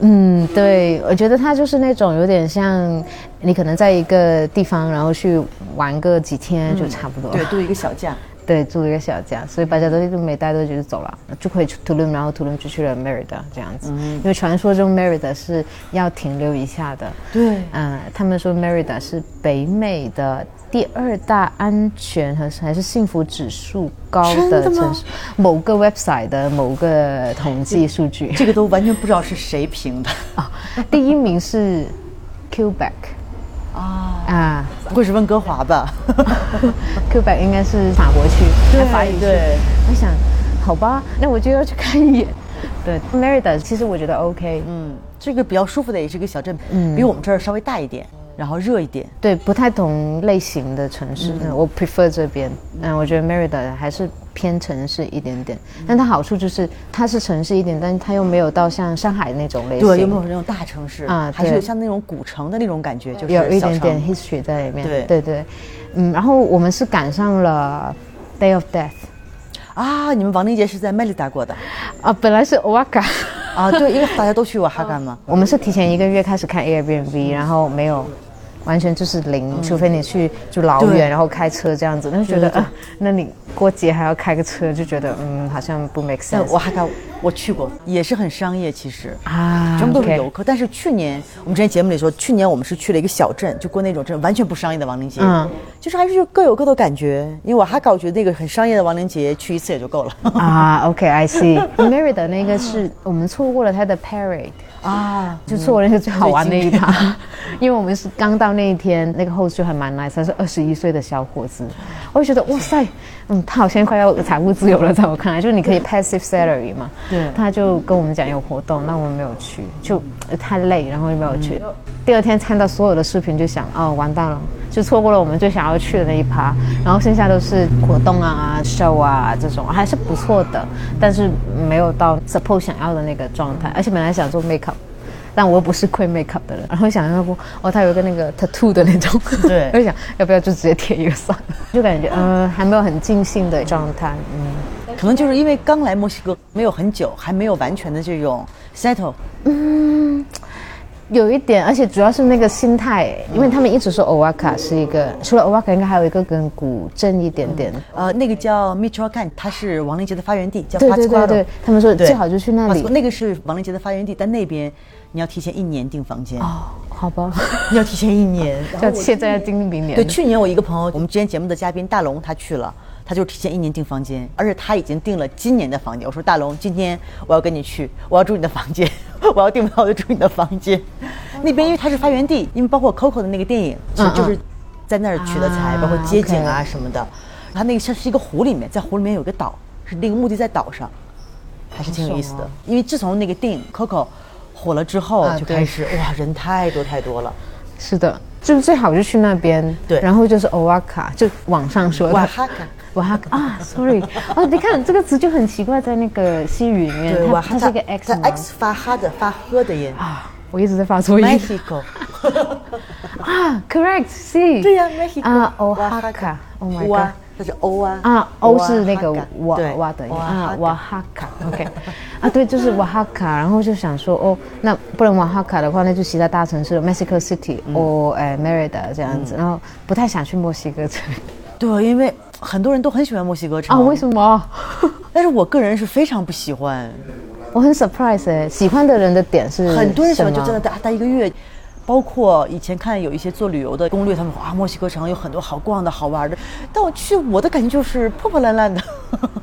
嗯，对，我觉得它就是那种有点像你可能在一个地方，然后去玩个几天就差不多了。对，度一个小假。对，住一个小家，所以大家都就没待多久就走了，就可以去图伦，然后图伦就去了 Merida 这样子。因为传说中 Merida 是要停留一下的。对嗯，他们说 Merida 是北美的第二大安全和还是幸福指数高的城市，某个 website 的某个统计数据。这个都完全不知道是谁评的。啊，[LAUGHS] 第一名是 Quebec 啊，啊。不会是温哥华吧？[LAUGHS] Quebec 应该是法国区，对法语区。对。我想，好吧，那我就要去看一眼。[LAUGHS] 对，Merida 其实我觉得 OK，嗯，这个比较舒服的也是一个小镇，嗯。比我们这儿稍微大一点，然后热一点。对，不太同类型的城市，嗯我 prefer 这边。嗯，我觉得 Merida 还是偏城市一点点，但它好处就是它是城市一点，但它又没有到像上海那种类型，对，有没有那种大城市啊还是有像那种古城的那种感觉，就是有一点点 history 在里面。对对对，嗯，然后我们是赶上了 Day of Death 啊。你们亡灵节是在麦里达过的啊，本来是 Oaxaca，啊？对，因为大家都去瓦哈干嘛。[LAUGHS] 我们是提前一个月开始看 Airbnb，然后没有。完全就是零，除非你去就老远，然后开车这样子，那就觉得啊，那你过节还要开个车，就觉得嗯，好像不 make 但 sense 我哈干我去过，也是很商业，其实。啊全部都是游客，但是去年我们之前节目里说，去年我们是去了一个小镇，就过那种镇完全不商业的亡灵节，嗯。就是还是各有各的感觉。因为我还搞觉得那个很商业的亡灵节去一次也就够了。啊，OK，I、see。Mary 的那个是我们错过了他的 parade，啊。就错过了那个最好玩的一趴，因为我们是刚到那一天，那个 host 就还蛮 nice，他是二十一岁的小伙子，我就觉得哇塞，嗯，他好像快要财务自由了，在我看来，就是你可以 passive salary 嘛，对他就跟我们讲有活动，那我们没有去，就呃太累，然后就没有去。第二天看到所有的视频，就想哦，完蛋了，就错过了我们最想要去的那一趴。然后剩下都是活动啊、show 啊这种，还是不错的，但是没有到 suppose 想要的那个状态。而且本来想做 makeup，但我又不是会 makeup 的人，然后想要不哦，他有一个那个 tattoo 的那种，对 [LAUGHS] 我就想要不要就直接贴一个算了，就感觉呃还没有很尽兴的状态，嗯。可能就是因为刚来墨西哥没有很久，还没有完全的这种 settle 嗯。有一点，而且主要是那个心态，因为他们一直说 Oaxaca 是一个，除了 Oaxaca 应该还有一个更古镇一点点。呃，那个叫 Michoacan，它是亡灵节的发源地，叫对对对 Pátzcuaro 对，他们说最好就去那里。那个是亡灵节的发源地，但那边你要提前一年订房间，哦，好吧，[LAUGHS] 你要提前一年。[LAUGHS] 要现在要订明年。对，去年我一个朋友，我们之前节目的嘉宾大龙他去了，他就是提前一年订房间，而且他已经订了今年的房间。我说大龙，今天我要跟你去，我要住你的房间，[LAUGHS] 我要订不到我就住你的房间。那边因为它是发源地，因为包括 Coco 的那个电影，其实就是在那儿取的材，啊包括街景啊什么的。它那个像是一个湖里面，在湖里面有个岛，是那个墓地在岛上，还是挺有意思的。因为自从那个电影 Coco 火了之后，啊就开始哇人太多太多了。是的，就最好就去那边。对然后就是 Oaxaca，就网上说的。瓦哈卡。瓦哈卡啊，sorry，哦，你看这个词就很奇怪，在那个西语里面，对，它瓦哈是一个 x 在吗 X 发哈的发呵的音。啊，我一直在发错音 Mexico，[LAUGHS] 啊，correct，C，对呀，Mexico 啊瓦哈卡，Oaxaca，Oh my god，这是欧啊啊，欧是那个瓦哈卡哇哇的啊哈，瓦哈卡，OK，啊，对，就是瓦哈卡，然后就想说，哦，那不能瓦哈卡的话，那就其他大城市，Mexico City 或哎 Merida 这样子，然后不太想去墨西哥这里 [LAUGHS] 对，因为很多人都很喜欢墨西哥城啊，为什么？[LAUGHS] 但是我个人是非常不喜欢，我很 surprise 哎，喜欢的人的点是很多人喜欢就真的待待一个月。包括以前看有一些做旅游的攻略，他们说啊，墨西哥城有很多好逛的好玩的，但我去我的感觉就是破破烂烂的，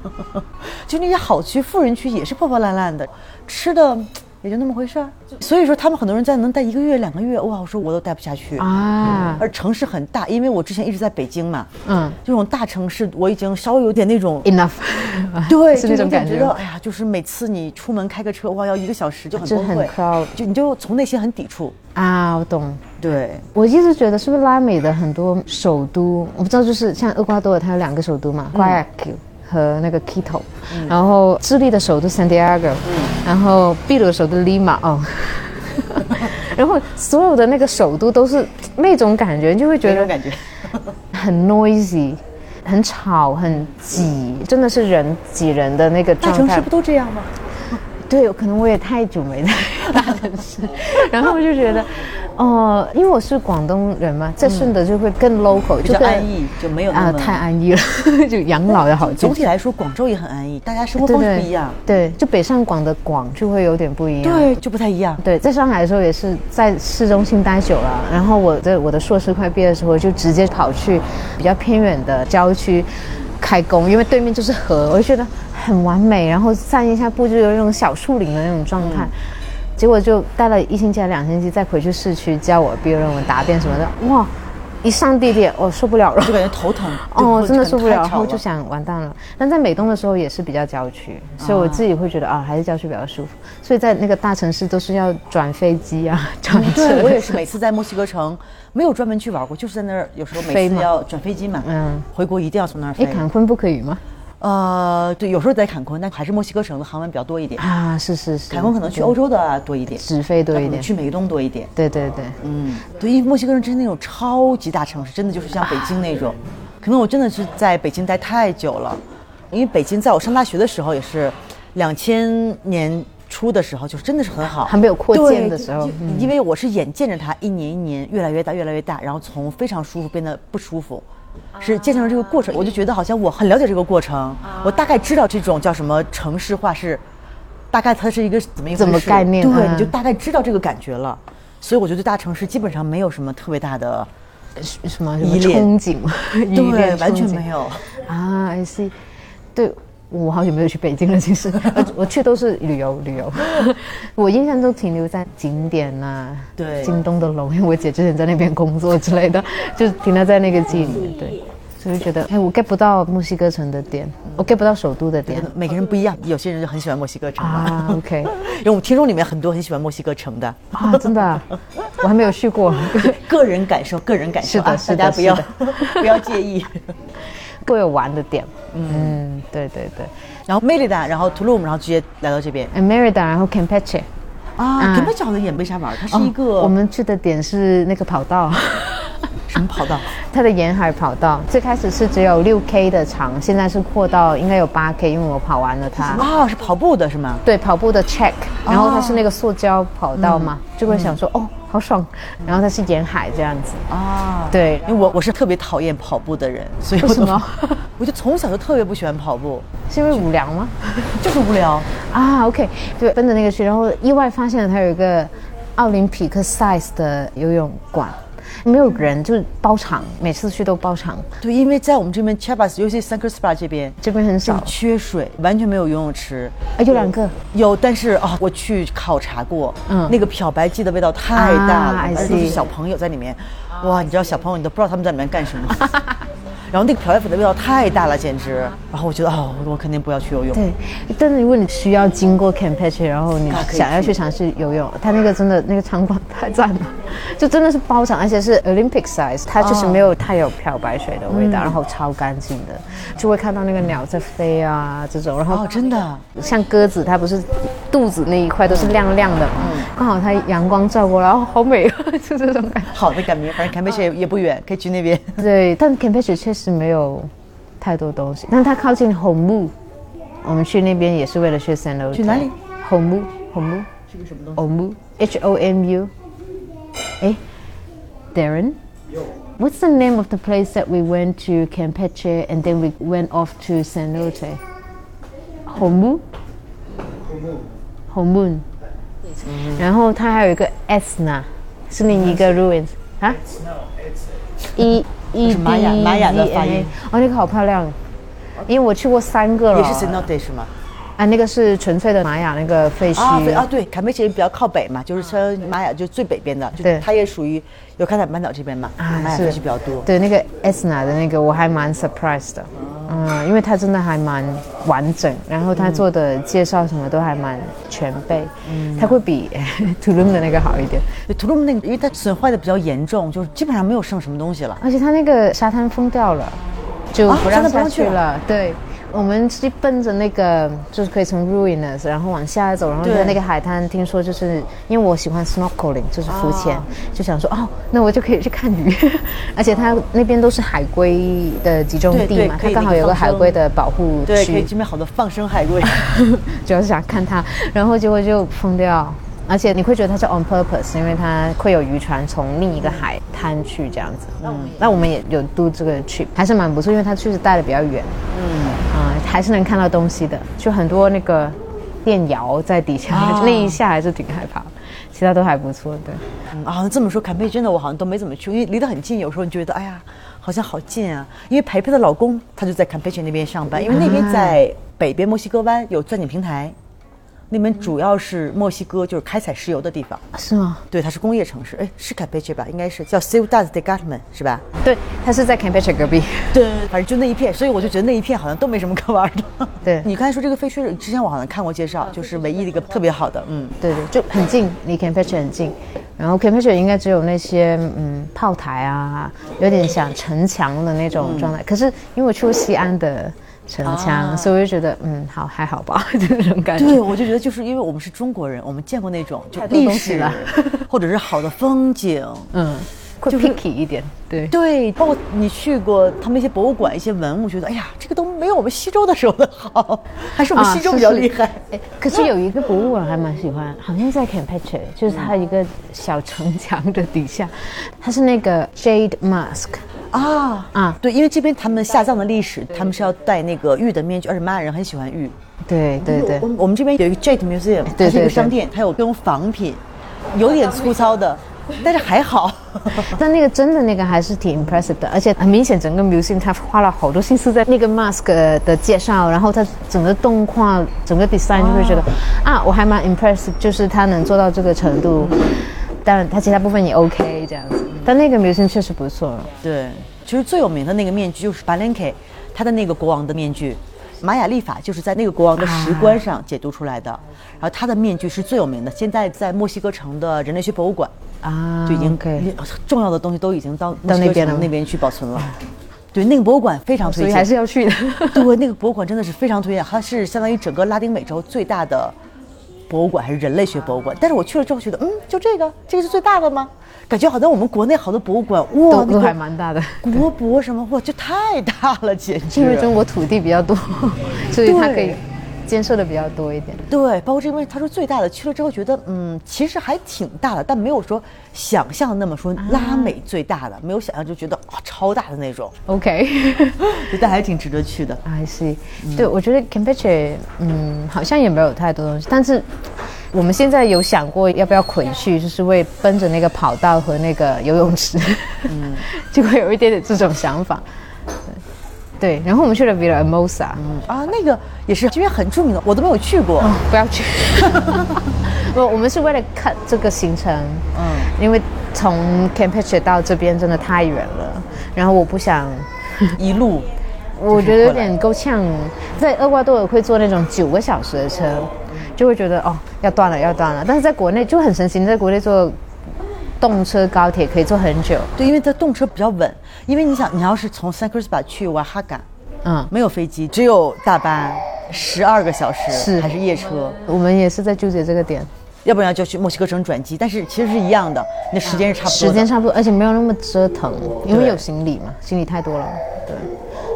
[LAUGHS] 就那些好区、富人区也是破破烂烂的，吃的也就那么回事儿。所以说他们很多人在能待一个月、两个月，哇，我说我都待不下去。啊？而城市很大，因为我之前一直在北京嘛，嗯这种大城市我已经稍微有点那种。，enough，[LAUGHS] 对，是那种感觉哎呀，就是每次你出门开个车，哇，要一个小时就很崩溃，crowd 就你就从内心很抵触。啊，我懂。对，我一直觉得是不是拉美的很多首都，我不知道，就是像厄瓜多尔，它有两个首都嘛和那个 Quito，、然后智利的首都 Santiago，、然后秘鲁的首都 Lima 哦，[LAUGHS] 然后所有的那个首都都是那种感觉，你就会觉得那种感觉。很 noisy。很吵，很挤，真的是人挤人的那个状态大城市不。都这样吗？对，可能我也太久没在大城城市，然后我就觉得，哦、因为我是广东人嘛，在顺德就会更 local，、比就更安逸，就没有那啊，么太安逸了，[LAUGHS] 就养老也好总体来说，广州也很安逸，大家生活方式不一样，对，就北上广的广就会有点不一样。对，就不太一样。对，在上海的时候也是在市中心待久了，然后我在我的硕士快毕业的时候，就直接跑去比较偏远的郊区开工，因为对面就是河，我就觉得很完美，然后散一下步就有那种小树林的那种状态。结果就待了一星期还两星期，再回去市区交我毕业论文答辩什么的，哇！一上地铁，我、受不了了，就感觉头疼 [LAUGHS] 哦，真的受不了，然然后就想完蛋了。但在美东的时候也是比较郊区，所以我自己会觉得啊，还是郊区比较舒服。所以在那个大城市都是要转飞机啊，[LAUGHS] 转车。对我也是，每次在墨西哥城没有专门去玩过，就是在那儿有时候每次要转飞机嘛，嗯嗯，回国一定要从那儿哎，飞。坎昆不可以吗？呃，对，有时候在坎昆，但还是墨西哥城的航班比较多一点。啊，是是是，坎昆可能去欧洲的多一点，直飞多一点。去美东多一点。对对对，嗯，对，因为墨西哥人真是那种超级大城市，真的就是像北京那种。可能我真的是在北京待太久了，因为北京在我上大学的时候也是两千年初的时候，就是真的是很好，还没有扩建的时候就因为我是眼见着它一年一年越来越大，越来越大，然后从非常舒服变得不舒服。是见证了这个过程，我就觉得好像我很了解这个过程，我大概知道这种叫什么城市化是，大概它是一个怎么一个怎么概念对，嗯你就大概知道这个感觉了。所以我觉得大城市基本上没有什么特别大的，什什么什么憧憬 [LAUGHS] 对，完全没有。啊，I see。对，我好久没有去北京了，其实我 [LAUGHS] 我去都是旅游旅游，[LAUGHS] 我印象都停留在景点呐、对京东的楼，因为我姐之前在那边工作之类的，[LAUGHS] 就停留在那个记忆里面，对。所以就觉得，哎，我 get 不到墨西哥城的点，我 get 不到首都的点每个人不一样，有些人就很喜欢墨西哥城。啊。OK，因为我们听众里面很多很喜欢墨西哥城的，啊，真的啊、我还没有去过。个人感受，个人感受啊，是的是的大家不要不要介意。各有玩的点，嗯，对对对。然后 Merida，然后 Tulum，然后直接来到这边 a m e r i d a 然后 Campeche，啊。根本好像也没啥玩，它是一个哦我们去的点是那个跑道。[LAUGHS] 什么跑道？它的沿海跑道最开始是只有六 K 的长，现在是扩到应该有八 K，因为我跑完了它。啊，是跑步的是吗？对，跑步的 check，然后它是那个塑胶跑道嘛，就会想说哦，好爽。然后它是沿海这样子，啊，对因为我我是特别讨厌跑步的人，所以为什么 [LAUGHS] 我就从小就特别不喜欢跑步，是因为无聊吗？就是无聊。啊，OK，对，奔着那个去，然后意外发现了它有一个奥林匹克 size 的游泳馆，没有人，就是包场，每次去都包场，对，因为在我们这边 Chiapas，尤其 San Cristobal 这边，这边很少，缺水，完全没有游泳池。啊，有两个，有，但是啊、我去考察过，嗯。那个漂白剂的味道太大了，而且小朋友在里面，哇，你知道小朋友你都不知道他们在里面干什么。[LAUGHS] 然后那个漂白粉的味道太大了，简直。然后我觉得哦，我肯定不要去游泳。对，但是如果你需要经过 Campeche，然后你想要去尝试游泳，它那个真的那个场馆太赞了，就真的是包场，而且是 Olympic size，它就是没有太有漂白水的味道，然后超干净的，就会看到那个鸟在飞啊这种，然后哦，真的，像鸽子，它不是肚子那一块都是亮亮的嘛，刚好它阳光照过来，哦，好美，[LAUGHS] 就这种感觉。好的感觉，反正坎贝雪也也不远，可以去那边。对，但 [LAUGHS] Campeche 确实没有太多东西，但它靠近 Homu，我们去那边也是为了去 San l o 去哪里？Homu Homu 是个什么东西？ Homu H O M U。哎，Darren。What's the name of the place that we went to Campeche and then we went off to San Lote? Homu? Homun。然后它还有一个 Esna，是另一个 ruins 啊 it's，E E 是玛雅 D 玛雅的哦，那个好漂亮，因为我去过三个了。也是 Cenote 是吗？啊，那个是纯粹的玛雅那个废墟。啊，对啊，对，坎贝雪比较靠北嘛，就是说玛雅就最北边的，就对它也属于有开坦半岛这边嘛，玛雅是地区比较多。对，那个 Esna 的那个我还蛮 surprised 的，嗯，因为它真的还蛮完整，然后它做的介绍什么都还蛮全备，嗯它会比 [LAUGHS] Tulum 的那个好一点，对，图鲁那个，因为它损坏的比较严重，就是基本上没有剩什么东西了。而且它那个沙滩封掉了，就啊不让下去了。对，我们是奔着那个，就是可以从 ruins 然后往下走，然后在那个海滩，听说就是因为我喜欢 snorkeling，就是浮潜，就想说哦，那我就可以去看鱼，[LAUGHS] 而且它那边都是海龟的集中地嘛，它刚好有个海龟的保护对，可以区，这边好多放生海龟。[LAUGHS] 主要是想看它，然后结果就疯掉。而且你会觉得它是 on purpose，因为它会有渔船从另一个海滩去这样子。嗯，那我们也有度这个 trip，还是蛮不错，因为它确实带的比较远。嗯，啊、还是能看到东西的，就很多那个电摇在底下，哦 [LAUGHS] 那一下还是挺害怕的，其他都还不错。对，嗯啊，这么说，坎佩真的我好像都没怎么去，因为离得很近，有时候你觉得哎呀，好像好近啊。因为培培的老公他就在坎佩那边上班，因为那边在北边墨西哥湾有钻井平台，那边主要是墨西哥就是开采石油的地方。是吗？对，它是工业城市，哎，是 Campeche 吧？应该是叫 Ciudad de Carmen 是吧？对，它是在 Campeche 隔壁。对，反正就那一片，所以我就觉得那一片好像都没什么可玩的。对你刚才说这个废墟，之前我好像看过介绍，就是唯一的一个特别好的，嗯，对对，就很近，离 Campeche 很近。然后 Campeche 应该只有那些嗯炮台啊，有点像城墙的那种状态。可是因为我去过西安的城墙，啊所以我就觉得嗯好还好吧，[LAUGHS] 就那种感觉。对，我就觉得就是因为我们是中国人，我们见过那种就太历史了或者是好的风景。嗯，会 picky 一点。对，对，包括你去过他们一些博物馆、一些文物，觉得哎呀，这个都没有我们西周的时候的好，还是我们啊西周比较厉害。哎，可是有一个博物馆还蛮喜欢，好像在 Campeche，就是它一个小城墙的底下，它是那个 Jade Mask 啊。啊，对，因为这边他们下葬的历史，他们是要戴那个玉的面具，而且玛雅人很喜欢玉。对对对。我，们我们这边有一个 Jade Museum，它是一个商店，它有各种仿品，有点粗糙的，但是还好。[LAUGHS] 但那个真的那个还是挺 impressive 的，而且很明显整个 museum 它花了好多心思在那个 mask 的介绍，然后它整个动画、整个 design 就会觉得、啊，我还蛮 impressive，就是他能做到这个程度。当然，它其他部分也 OK 这样子，但那个 museum 确实不错。对，其实最有名的那个面具就是 Palenque，他的那个国王的面具。玛雅历法就是在那个国王的石棺上解读出来的，然后他的面具是最有名的，现在在墨西哥城的人类学博物馆啊，就已经重要的东西都已经到到那边了那边去保存了。对，那个博物馆非常推荐，所以还是要去的。对，那个博物馆真的是非常推荐，它是相当于整个拉丁美洲最大的博物馆，还是人类学博物馆。但是我去了之后觉得，嗯，就这个，这个是最大的吗？感觉好像我们国内好多博物馆，哇，都还蛮大的，国博什么，哇，就太大了，简直。因为中国土地比较多，[LAUGHS] 所以它可以对建设的比较多一点。对，包括这边他说最大的，去了之后觉得，嗯，其实还挺大的，但没有说想象那么说拉美最大的，没有想象就觉得啊超大的那种，OK。[LAUGHS] 但还挺值得去的。[LAUGHS] I see，、对我觉得 Campeche，嗯，好像也没有太多东西，但是我们现在有想过要不要回去，就是为奔着那个跑道和那个游泳池，嗯，[LAUGHS] 就会有一点点这种想法。对，然后我们去了 Villa Hermosa，、啊，那个也是这边很著名的，我都没有去过。不要去。[LAUGHS] 不，我们是为了看这个行程，嗯，因为从 Campeche 到这边真的太远了，然后我不想 [LAUGHS] 一路，[LAUGHS] 我觉得有点够呛。在厄瓜多尔会坐那种九个小时的车，就会觉得哦要断了要断了。但是在国内就很神奇，你在国内坐动车高铁可以坐很久。对，因为它动车比较稳，因为你想，你要是从 San Cristobal 去瓦哈嘎，嗯，没有飞机，只有大巴，十二个小时，是还是夜车，我们也是在纠结这个点，要不然就去墨西哥城转机，但是其实是一样的，那时间是差不多的。时间差不多，而且没有那么折腾，因为有行李嘛，行李太多了。对，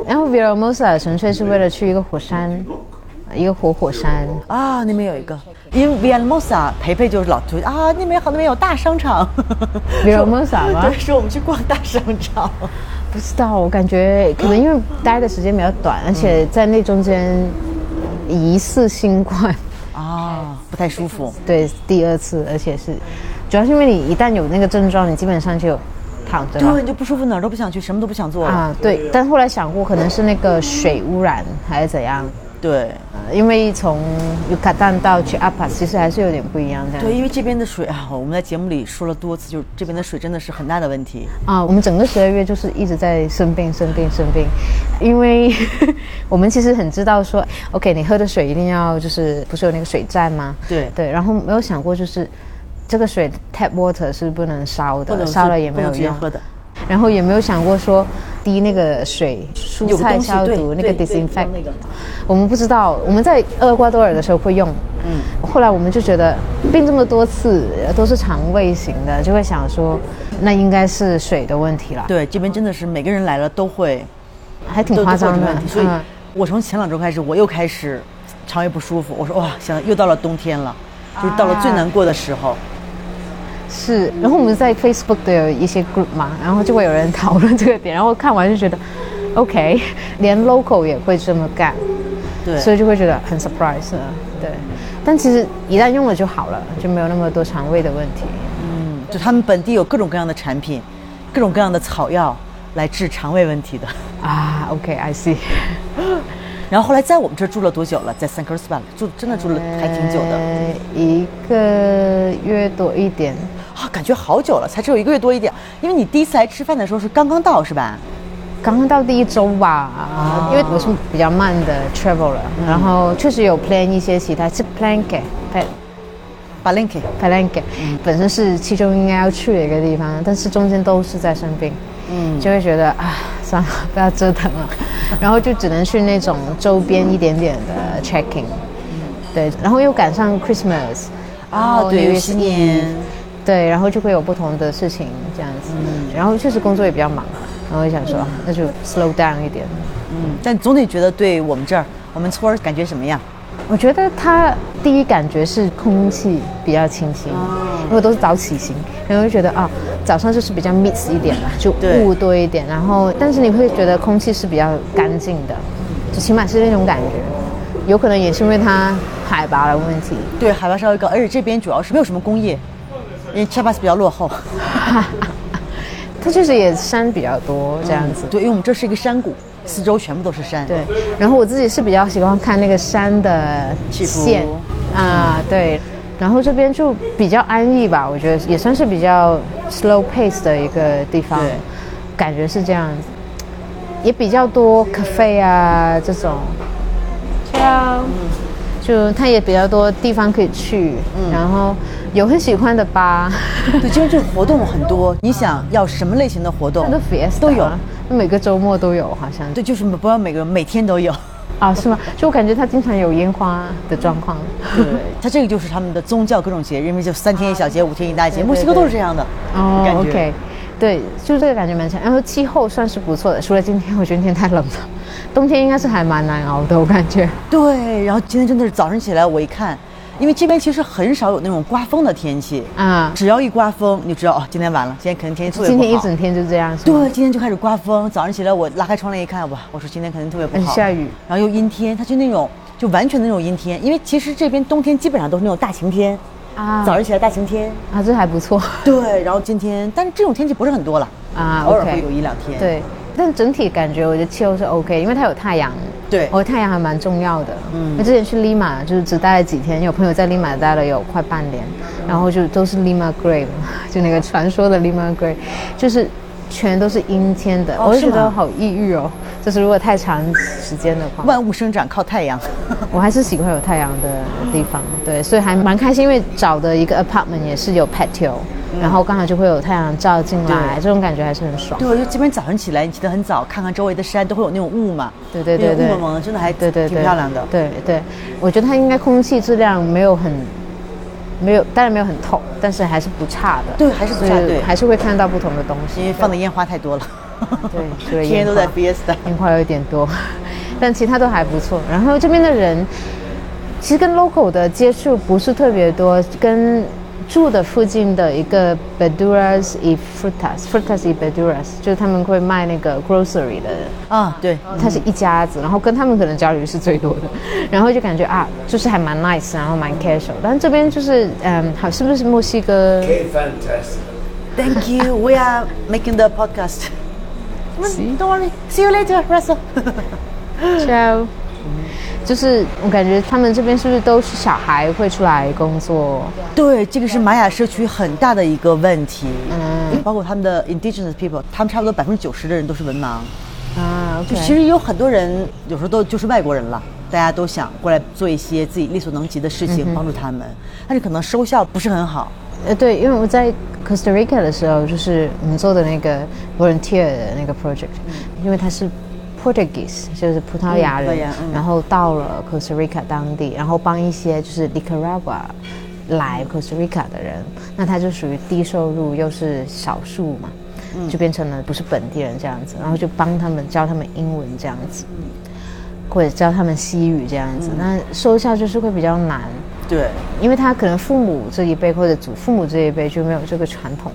然后 Villahermosa 纯粹是为了去一个火山，一个活火山。啊，那边有一个，因为 Villahermosa 培培就是老推啊，那边好，那边有大商场。[LAUGHS] Villahermosa 吗对，说我们去逛大商场。不知道，我感觉可能因为 [LAUGHS] 待的时间比较短，而且在那中间疑似新冠，啊，不太舒服。对，第二次，而且是主要是因为你一旦有那个症状，你基本上就躺着对，了。你就不舒服，哪儿都不想去，什么都不想做。啊，对，但后来想过，可能是那个水污染还是怎样，对呃因为从尤卡丹到去阿帕，其实还是有点不一样这样。对，因为这边的水啊，我们在节目里说了多次，就是这边的水真的是很大的问题。啊，我们整个十二月就是一直在生病、生病、生病，因为 [LAUGHS] 我们其实很知道说，OK，你喝的水一定要就是不是有那个水站吗？对对，然后没有想过就是这个水 tap water 是不能烧的，烧了也没有用。喝的。然后也没有想过说滴那个水蔬菜消毒那个 disinfect，那个我们不知道，我们在厄瓜多尔的时候会用，嗯，后来我们就觉得病这么多次都是肠胃型的，就会想说那应该是水的问题了，对，这边真的是每个人来了都会还挺夸张的所以嗯。我从前两周开始，我又开始肠胃不舒服。我说哇，想又到了冬天了，就是到了最难过的时候。是，然后我们在 Facebook 的有一些 group 嘛，然后就会有人讨论这个点，然后看完就觉得，OK，[LAUGHS] 连 local 也会这么干，对，所以就会觉得很 surprise，对。但其实一旦用了就好了，就没有那么多肠胃的问题。嗯，就他们本地有各种各样的产品，各种各样的草药来治肠胃问题的。啊，OK，I see。然后后来在我们这儿住了多久了？在 San Cristobal 住真的住了还挺久的，呃一个月多一点。啊，感觉好久了，才只有一个月多一点。因为你第一次来吃饭的时候是刚刚到是吧？刚刚到第一周吧，啊因为我是比较慢的 traveler，、然后确实有 plan 一些其他是 Palenque Pal Palenque，Palenque，、本身是其中应该要去的一个地方，但是中间都是在生病，嗯，就会觉得啊，算了，[LAUGHS] 不要折腾了，[LAUGHS] 然后就只能去那种周边一点点的 checking，对，然后又赶上 Christmas，然啊，后对新年，对，然后就会有不同的事情这样子，然后确实工作也比较忙，然后就想说，啊那就 slow down 一点。嗯，但总得觉得对我们这儿，我们村儿感觉什么样？我觉得它第一感觉是空气比较清新，因为都是早起型，然后就觉得啊，早上就是比较 mix 一点嘛，就雾多一点，然后但是你会觉得空气是比较干净的，就起码是那种感觉。有可能也是因为它海拔的问题，对，海拔稍微高，而且这边主要是没有什么工业，因为 Chiapas 比较落后。[LAUGHS] 它确实也山比较多这样子。对，因为我们这是一个山谷，四周全部都是山。对，然后我自己是比较喜欢看那个山的线啊，对，然后这边就比较安逸吧，我觉得也算是比较 slow pace 的一个地方，感觉是这样子，也比较多 cafe 啊这种，这样，就它也比较多地方可以去，嗯然后有很喜欢的吧，对，这边这个活动很多，你想要什么类型的活动？都有。啊每个周末都有，好像对，就是不要每个每天都有。[LAUGHS] 啊，是吗？就我感觉他经常有烟花的状况。对，他这个就是他们的宗教各种节日，因为就三天一小节，五天一大节，对对墨西哥都是这样的。哦感觉，OK，对，就这个感觉蛮强。然后气候算是不错的，除了今天，我觉得今天太冷了，冬天应该是还蛮难熬的，我感觉。对，然后今天真的是早上起来我一看，因为这边其实很少有那种刮风的天气，啊，只要一刮风你就知道哦，今天完了，今天肯定天气特别不好。今天一整天就这样，对，今天就开始刮风。早上起来我拉开窗帘一看，哇，我说今天肯定特别不好。嗯下雨，然后又阴天，它就那种就完全的那种阴天，因为其实这边冬天基本上都是那种大晴天，啊早上起来大晴天。啊，这还不错对，然后今天，但是这种天气不是很多了，啊偶尔会有一两天。对。但整体感觉我觉得气候是 OK，因为它有太阳，对。我太阳还蛮重要的。嗯。嗯，我之前去利马就是只待了几天，有朋友在利马待了有快半年，然后就都是 Lima Grey，[LAUGHS] 就那个传说的 Lima Grey，就是全都是阴天的，我就觉得好抑郁哦。就是如果太长时间的话，万物生长靠太阳。[LAUGHS] 我还是喜欢有太阳的地方，对，所以还蛮开心，因为找的一个 apartment 也是有 patio，、然后刚好就会有太阳照进来，这种感觉还是很爽。对，我就这边早上起来，你起得很早，看看周围的山，都会有那种雾嘛。对对对对雾蒙蒙的，真的还对对对，挺漂亮的。对对，我觉得它应该空气质量没有很，没有，当然没有很透，但是还是不差的。对还是不差对还是会看到不同的东西。因为放的烟花太多了。对 [LAUGHS] 所以天天都在烟花 Fiesta。烟花有点多，[LAUGHS] 但其他都还不错。然后这边的人其实跟 local 的接触不是特别多，跟住的附近的一个 Beduras y Frutas，Frutas y Beduras，就是他们会卖那个 grocery 的。啊，对，他是一家子，然后跟他们可能交流是最多的，然后就感觉啊，就是还蛮 nice，然后蛮 casual。但这边就是，嗯，好，是不是墨西哥？Fantastic. Thank you. We are making the podcast. Don't worry. See you later, Russell. Ciao 就是我感觉他们这边是不是都是小孩会出来工作？对，这个是玛雅社区很大的一个问题。嗯包括他们的 indigenous people，他们差不多百分之九十的人都是文盲。啊就其实有很多人有时候都就是外国人了，大家都想过来做一些自己力所能及的事情，帮助他们，但是可能收效不是很好。呃，对，因为我在 Costa Rica 的时候，就是我们做的那个 volunteer 的那个 project，、因为它是 Portuguese，就是葡萄牙人，然后到了 Costa Rica 当地，然后帮一些就是 Nicaragua 来 Costa Rica 的人，那他就属于低收入又是少数嘛，嗯就变成了不是本地人这样子，然后就帮他们教他们英文这样子。或者教他们西语这样子，那收效就是会比较难。对，因为他可能父母这一辈或者祖父母这一辈就没有这个传统，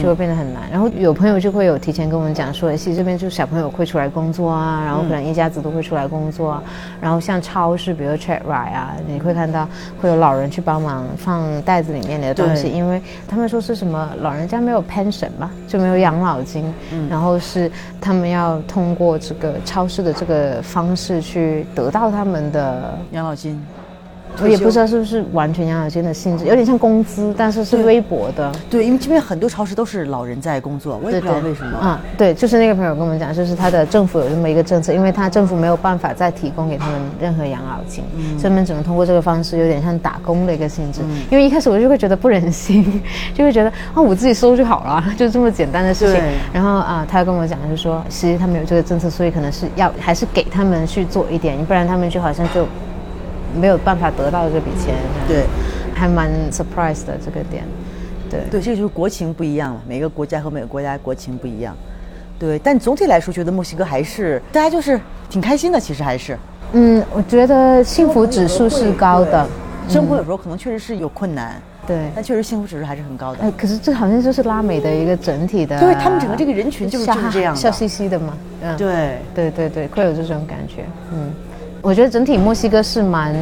就会变得很难。然后有朋友就会有提前跟我们讲说，其实这边就小朋友会出来工作啊，然后可能一家子都会出来工作啊。然后像超市，比如 Chat Right 啊，你会看到会有老人去帮忙放袋子里面的东西，因为他们说是什么老人家没有 pension 嘛，就没有养老金，然后是他们要通过这个超市的这个方式去得到他们的养老金。我也不知道是不是完全养老金的性质，有点像工资，但是是微薄的。对，因为这边很多超市都是老人在工作，我也不知道为什么。嗯，对，就是那个朋友跟我们讲，就是他的政府有这么一个政策，因为他政府没有办法再提供给他们任何养老金，所以他们只能通过这个方式，有点像打工的一个性质。因为一开始我就会觉得不忍心，就会觉得啊，我自己收就好了，[LAUGHS] 就这么简单的事情。然后啊，他跟我讲就是说，其实他们有这个政策，所以可能是要还是给他们去做一点，不然他们就好像就没有办法得到这笔钱。对，还蛮 surprise 的这个点，对对，这个就是国情不一样了，每个国家和每个国家国情不一样。对，但总体来说，觉得墨西哥还是大家就是挺开心的，其实还是嗯，我觉得幸福指数是高的，生活有时候可能确实是有困难，对。但确实幸福指数还是很高的。哎，可是这好像就是拉美的一个整体的，对他们整个这个人群就是就是这样的笑嘻嘻的嘛，嗯，对，对对对，会有这种感觉。嗯，我觉得整体墨西哥是蛮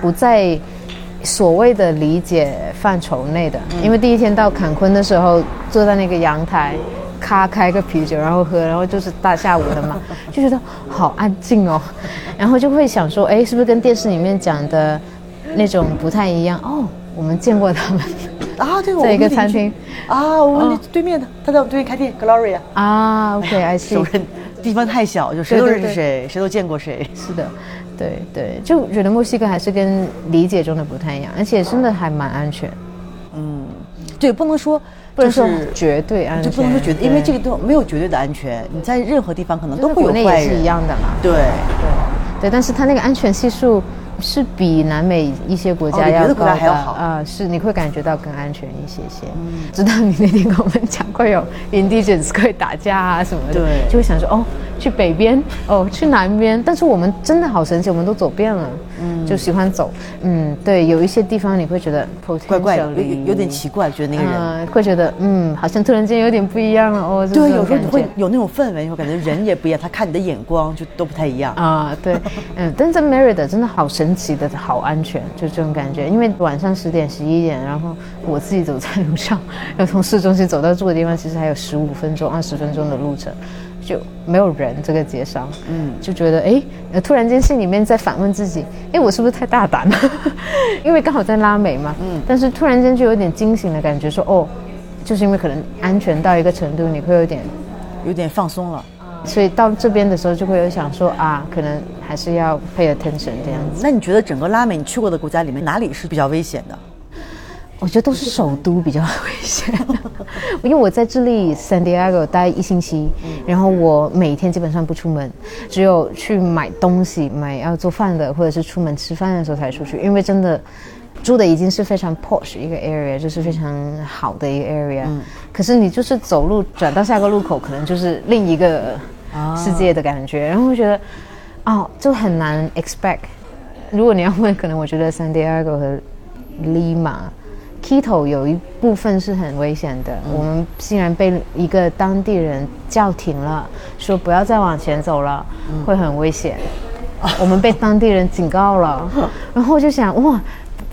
不在所谓的理解范畴内的，因为第一天到坎昆的时候，坐在那个阳台。咔开个啤酒，然后喝，然后就是大下午的嘛，[LAUGHS] 就觉得好安静哦，[LAUGHS] 然后就会想说，哎，是不是跟电视里面讲的那种不太一样？哦，我们见过他们 [LAUGHS] 啊，对，我在一个餐厅啊，我们哦对面的，他在我们对面开店，Gloria。啊，OK，I see，熟人地方太小，就谁都认识谁，谁都见过谁。是的，对对，就觉得墨西哥还是跟理解中的不太一样，而且真的还蛮安全，嗯对，不能说不能说绝对安全，就不能说绝对，因为这个个都没有绝对的安全，你在任何地方可能都会有坏人也是一。样的嘛，对，对。对，但是它那个安全系数是比南美一些国家要高国家还要好嗯啊、是你会感觉到更安全一些些。嗯知道你那天跟我们讲会有 indigenous 会打架啊什么的，对就会想说哦，去北边，哦，去南边，但是我们真的好神奇，我们都走遍了，嗯，就喜欢走，嗯，对，有一些地方你会觉得怪怪的，有有点奇怪，觉得那个人。嗯，会觉得嗯，好像突然间有点不一样了哦。这对，有时候你会有那种氛围，会感觉人也不一样，他看你的眼光就都不太一样。啊，对，嗯，但是在 Merida 真的好神奇的，好安全，就这种感觉。因为晚上十点、十一点，然后我自己走在路上，要从市中心走到住的地方，其实还有十五分钟、二十分钟的路程，就没有人这个街上，嗯，就觉得哎，呃突然间心里面在反问自己，哎，我是不是太大胆了？[LAUGHS] 因为刚好在拉美嘛，嗯，但是突然间就有点惊醒的感觉，说哦，就是因为可能安全到一个程度，你会有点有点放松了。所以到这边的时候就会有想说啊，可能还是要 pay attention 这样子。那你觉得整个拉美你去过的国家里面，哪里是比较危险的？我觉得都是首都比较危险，[LAUGHS] 因为我在智利 San Diego 待一星期，然后我每天基本上不出门，只有去买东西、买要做饭的，或者是出门吃饭的时候才出去，因为真的。住的已经是非常 posh 一个 area，就是非常好的一个 area，、可是你就是走路转到下个路口，可能就是另一个世界的感觉，然后我觉得，哦，就很难 expect。如果你要问，可能我觉得 San Diego 和 Lima、Quito 有一部分是很危险的。我们竟然被一个当地人叫停了，说不要再往前走了，会很危险。我们被当地人警告了，[LAUGHS] 然后我就想，哇，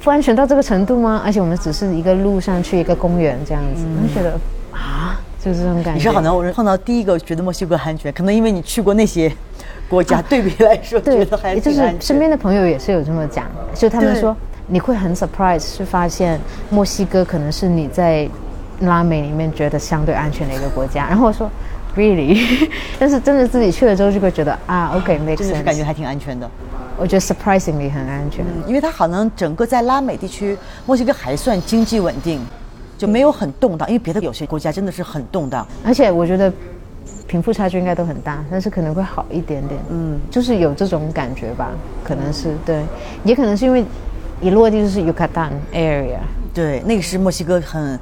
不安全到这个程度吗？而且我们只是一个路上去一个公园这样子，我就觉得啊，就是这种感觉。你是好难碰到第一个觉得墨西哥安全，可能因为你去过那些国家，对比来说觉对得还，就是。身边的朋友也是有这么讲，就他们说你会很 surprise，是发现墨西哥可能是你在拉美里面觉得相对安全的一个国家。然后我说 really，[LAUGHS] 但是真的自己去了之后就会觉得啊的是 sense，感觉还挺安全的，我觉得 surprisingly 很安全。因为它好像整个在拉美地区，墨西哥还算经济稳定，就没有很动荡。因为别的有些国家真的是很动荡。而且我觉得贫富差距应该都很大，但是可能会好一点点。嗯，就是有这种感觉吧，可能是对，也可能是因为一落地就是 Yucatan area。对，那个是墨西哥很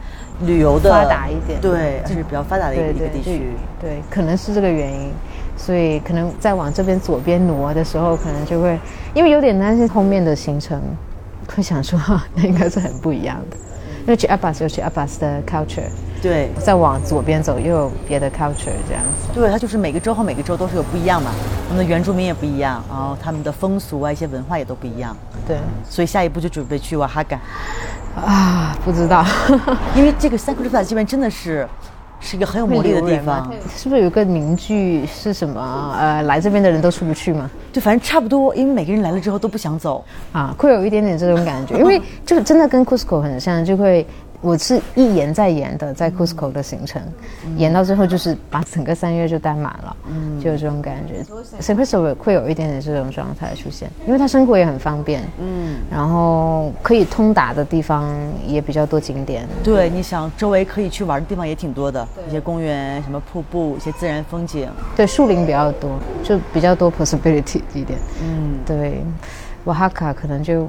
旅游的发达一点对，就是比较发达的一个一个地区。对，对，可能是这个原因，所以可能再往这边左边挪的时候，可能就会因为有点担心后面的行程，会想说，[LAUGHS] 那应该是很不一样的。因为去 Abbas 有去 Abbas 的 culture，对。再往左边走又有别的 culture 这样。子。对，它就是每个州和每个州都是有不一样嘛，我们的原住民也不一样，然后他们的风俗啊一些文化也都不一样，对。所以下一步就准备去瓦哈嘎，啊，不知道。因为这个 San Cruz 这边真的是是一个很有魔力的地方，是不是有个名句是什么？呃，来这边的人都出不去吗？对，反正差不多，因为每个人来了之后都不想走，啊，会有一点点这种感觉，因为就真的跟 Cusco 很像，就会我是一延再延的在 Cusco 的行程，延到最后就是把整个三月就待满了，嗯。就有这种感觉。Cruz 会有一点点这种状态出现，因为它生活也很方便，嗯，然后可以通达的地方也比较多景点，对，你想周围可以去玩的地方也挺多的，一些公园、什么瀑布、一些自然风景，对，树林比较多，就比较多 possibility 一点。嗯，对，瓦哈卡可能就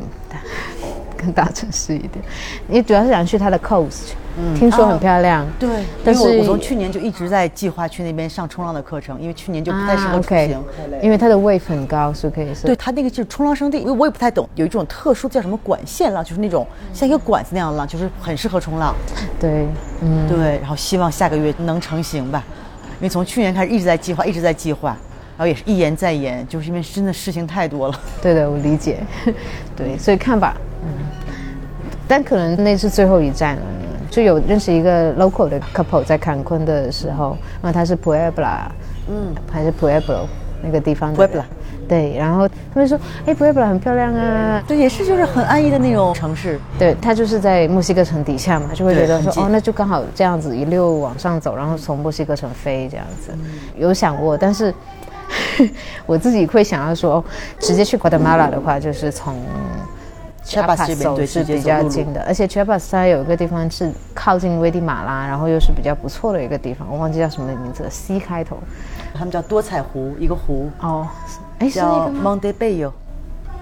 更大城市一点。你主要是想去它的 coast，、听说很漂亮。对，但是我我从去年就一直在计划去那边上冲浪的课程，因为去年就不太适合出行。因为它的 wave 很高，是可以是。对，它那个就是冲浪圣地，因为我也不太懂，有一种特殊叫什么管线浪，就是那种像一个管子那样的浪，就是很适合冲浪。对，嗯，对，然后希望下个月能成型吧，因为从去年开始一直在计划，一直在计划，然后也是一言再言，就是因为真的事情太多了。对的，我理解。[LAUGHS] 对，所以看吧，嗯，但可能那是最后一站了。就有认识一个 local 的 couple 在坎昆的时候，然后他是 Puebla，嗯，还是 Pueblo 那个地方的 Puebla 对，然后他们说，哎，Puebla 很漂亮啊，对，也是就是很安逸的那种城市。对，他就是在墨西哥城底下嘛，就会觉得说，哦，那就刚好这样子一溜往上走，然后从墨西哥城飞这样子。有想过，但是 [LAUGHS] 我自己会想要说，哦直接去 Guatemala 的话，就是从 Chiapas 这边走对是比较近的，而且 Chiapas 它有一个地方是靠近危地马拉，然后又是比较不错的一个地方，我忘记叫什么名字了，C 开头。他们叫多彩湖，一个湖哦，哎，是那个吗？Monte Bay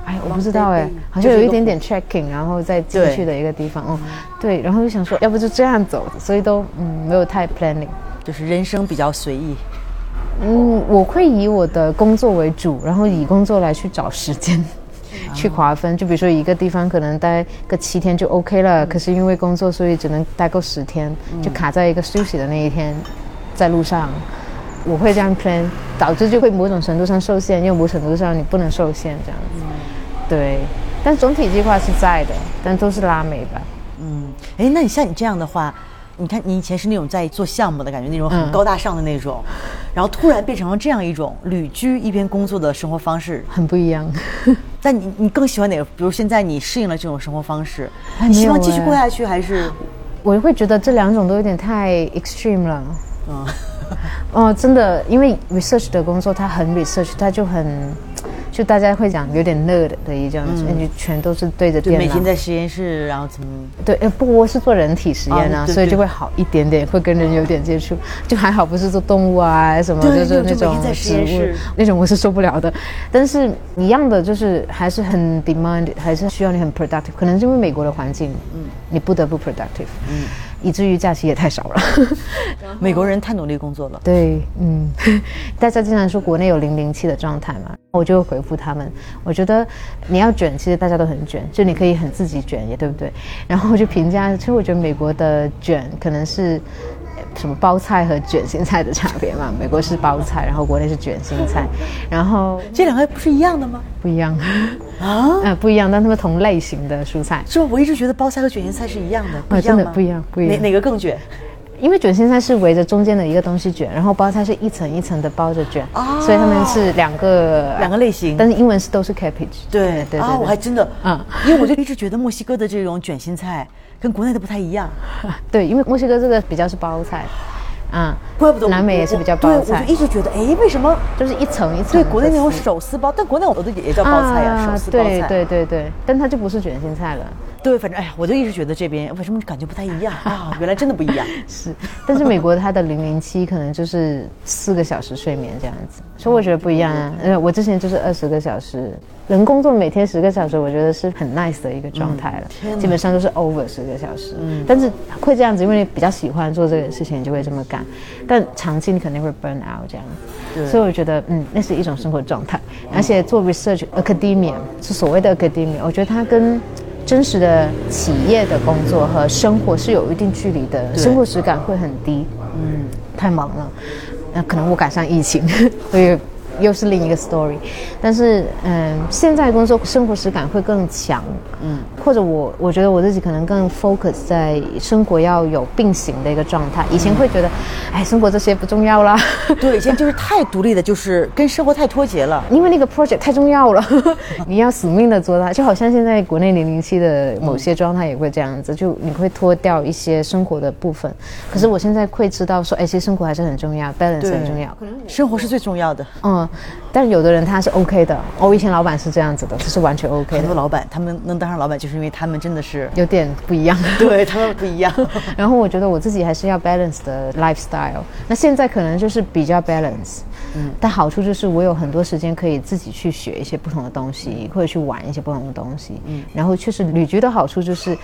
哎，我不知道哎，好像有一点点 checking，然后再进去的一个地方。哦，对，然后就想说，要不就这样走，所以都嗯没有太 planning。就是人生比较随意。嗯，我会以我的工作为主，然后以工作来去找时间。去划分，就比如说一个地方可能待个七天就 OK 了，可是因为工作，所以只能待够十天，就卡在一个休息的那一天，在路上，我会这样 plan，导致就会某种程度上受限，因为某种程度上你不能受限这样。子。对，但总体计划是在的，但都是拉美吧。嗯，哎，那你像你这样的话，你看你以前是那种在做项目的感觉，那种很嗯高大上的那种，然后突然变成了这样一种旅居一边工作的生活方式。很不一样，[LAUGHS] 但你你更喜欢哪个？比如现在你适应了这种生活方式，哎你希望继续过下去，还是我会觉得这两种都有点太 extreme 了。嗯？[LAUGHS] 哦，真的，因为 research 的工作，它很 research，它就很，就大家会讲有点 nerd 的一种，你、全都是对着电脑。每天在实验室，然后怎么？对，呃，不我是做人体实验啊，所以就会好一点点，会跟人有点接触，就还好，不是做动物啊什么，就就是那种植物那种，我是受不了的。但是一样的，就是还是很 demand，还是需要你很 productive，可能是因为美国的环境，嗯，你不得不 productive，嗯，以至于假期也太少了。[LAUGHS] 美国人太努力工作了。对，嗯，[LAUGHS] 大家经常说国内有零零七的状态嘛，我就会回复他们，我觉得你要卷，其实大家都很卷，就你可以很自己卷，也对不对？然后我就评价，其实我觉得美国的卷可能是。呃什么包菜和卷心菜的差别嘛？[LAUGHS] 美国是包菜，然后国内是卷心菜，然后这两个不是一样的吗？不一样，啊？[LAUGHS] 呃，不一样，但它们同类型的蔬菜。是吧？我一直觉得包菜和卷心菜是一样的，不啊一样吗？真的不一样不一样哪哪个更卷？因为卷心菜是围着中间的一个东西卷，然后包菜是一层一层的包着卷，哦。所以它们是两个两个类型。但是英文是都是 cabbage。对啊，对对我还真的，嗯。因为我就一直觉得墨西哥的这种卷心菜跟国内的不太一样，[LAUGHS] 对，因为墨西哥这个比较是包菜，啊，怪不得南美也是比较对，我包菜就一直觉得，哎，为什么？就是一层一层对。国内那种手撕包，但国内我的也叫包菜呀，手撕包对菜，对对对，但它就不是卷心菜了。对，反正哎呀，我就一直觉得这边为什么感觉不太一样啊？原来真的不一样。[LAUGHS] 是，但是美国它的零零七可能就是四个小时睡眠这样子，所以我觉得不一样啊。呃，我之前就是二十个小时，人工作每天十个小时，我觉得是很 nice 的一个状态了，基本上都是 over 十个小时。嗯，但是会这样子，因为你比较喜欢做这个事情，你就会这么干。但长期你肯定会 burn out 这样子，所以我觉得嗯，那是一种生活状态。而且做 research academia 是所谓的 academia，我觉得它跟真实的企业的工作和生活是有一定距离的，生活质感会很低。嗯，太忙了，那可能我赶上疫情，[LAUGHS] 所以又是另一个 story。但是，嗯，现在工作生活实感会更强。嗯，或者我我觉得我自己可能更 focus 在生活要有并行的一个状态。以前会觉得，哎，生活这些不重要啦。对，以前就是太独立的，就是跟生活太脱节了。因为那个 project 太重要了，[LAUGHS] 你要死命的做它，就好像现在国内零零七的某些状态也会这样子，就你会脱掉一些生活的部分。可是我现在会知道说，哎，其实生活还是很重要，balance 对很重要。生活是最重要的。嗯，但有的人他是 OK 的，我以前老板是这样子的，这是完全 OK 的，很多老板他们能当上老板，就是因为他们真的是有点不一样。[LAUGHS] 对他们不一样。[LAUGHS] 然后我觉得我自己还是要 balance 的 lifestyle。那现在可能就是比较 balance，嗯，但好处就是我有很多时间可以自己去学一些不同的东西，或者去玩一些不同的东西。嗯，然后确实旅居的好处就是。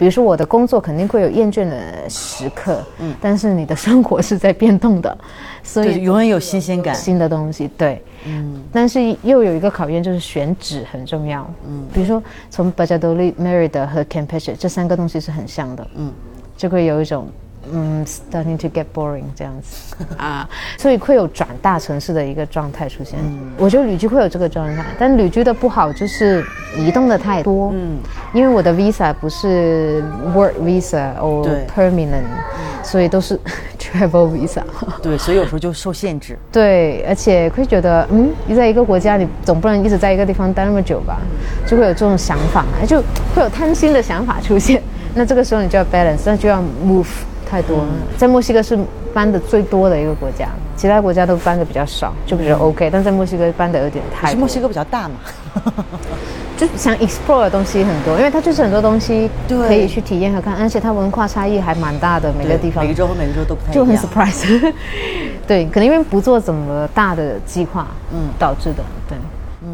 比如说我的工作肯定会有厌倦的时刻，嗯，但是你的生活是在变动的，[LAUGHS] 所，以永远有新鲜感。新的东西，对，嗯，但是又有一个考验，就是选址很重要，嗯，比如说从 b a j a d o l i Merida 和 Campeche 这三个东西是很像的，嗯，就会有一种嗯 starting to get boring 这样子 [LAUGHS] 啊，所以会有转大城市的一个状态出现。嗯我觉得旅居会有这个状态，但旅居的不好就是移动的太多，嗯，因为我的 visa 不是 work visa 或对 permanent，所以都是 [LAUGHS] travel visa。[LAUGHS] 对，所以有时候就受限制。对，而且会觉得，嗯，你在一个国家，你总不能一直在一个地方待那么久吧？就会有这种想法，就会有贪心的想法出现。那这个时候你就要 balance，那就要 move 太多了。在墨西哥是搬的最多的一个国家，其他国家都搬的比较少，就比较 OK。但在墨西哥搬的有点太墨西哥比较大嘛？就想 explore 的东西很多，因为它就是很多东西对可以去体验和看，而且它文化差异还蛮大的，每个地方每个州和每个州都不太就很 surprise。[LAUGHS] 对，可能因为不做怎么大的计划，嗯，导致的。对，嗯，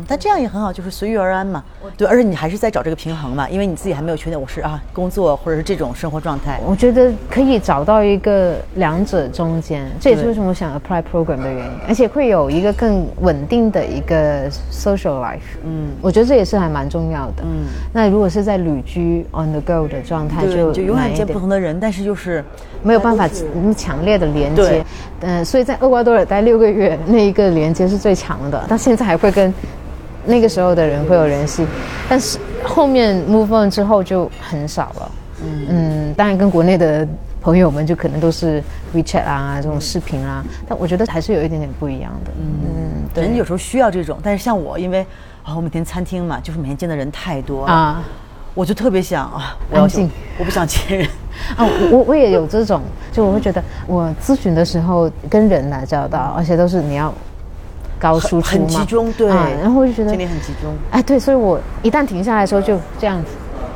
但这样也很好，就是随遇而安嘛。对，而且你还是在找这个平衡嘛，因为你自己还没有确定我是啊工作或者是这种生活状态。我觉得可以找到一个两者中间，这也是为什么我想 apply program 的原因，而且会有一个更稳定的一个 social life。嗯，我觉得这也是还蛮重要的。嗯，那如果是在旅居 on the go 的状态，对，就就永远见不同的人，但是就是没有办法那么强烈的连接对。嗯、所以在厄瓜多尔待六个月，那一个连接是最强的。到现在还会跟那个时候的人会有联系，但是后面 move on 之后就很少了。嗯当然跟国内的朋友们就可能都是 WeChat 啊这种视频啊，但我觉得还是有一点点不一样的。嗯，对人有时候需要这种，但是像我，因为啊，我每天餐厅嘛，就是每天见的人太多，啊我就特别想啊，我要安静我不想见人。[LAUGHS] 啊，我我也有这种，就我会觉得我咨询的时候跟人打交道，而且都是你要高输出嘛，很集中对。啊然后我就觉得精力很集中。哎，对，所以我一旦停下来的时候就这样子，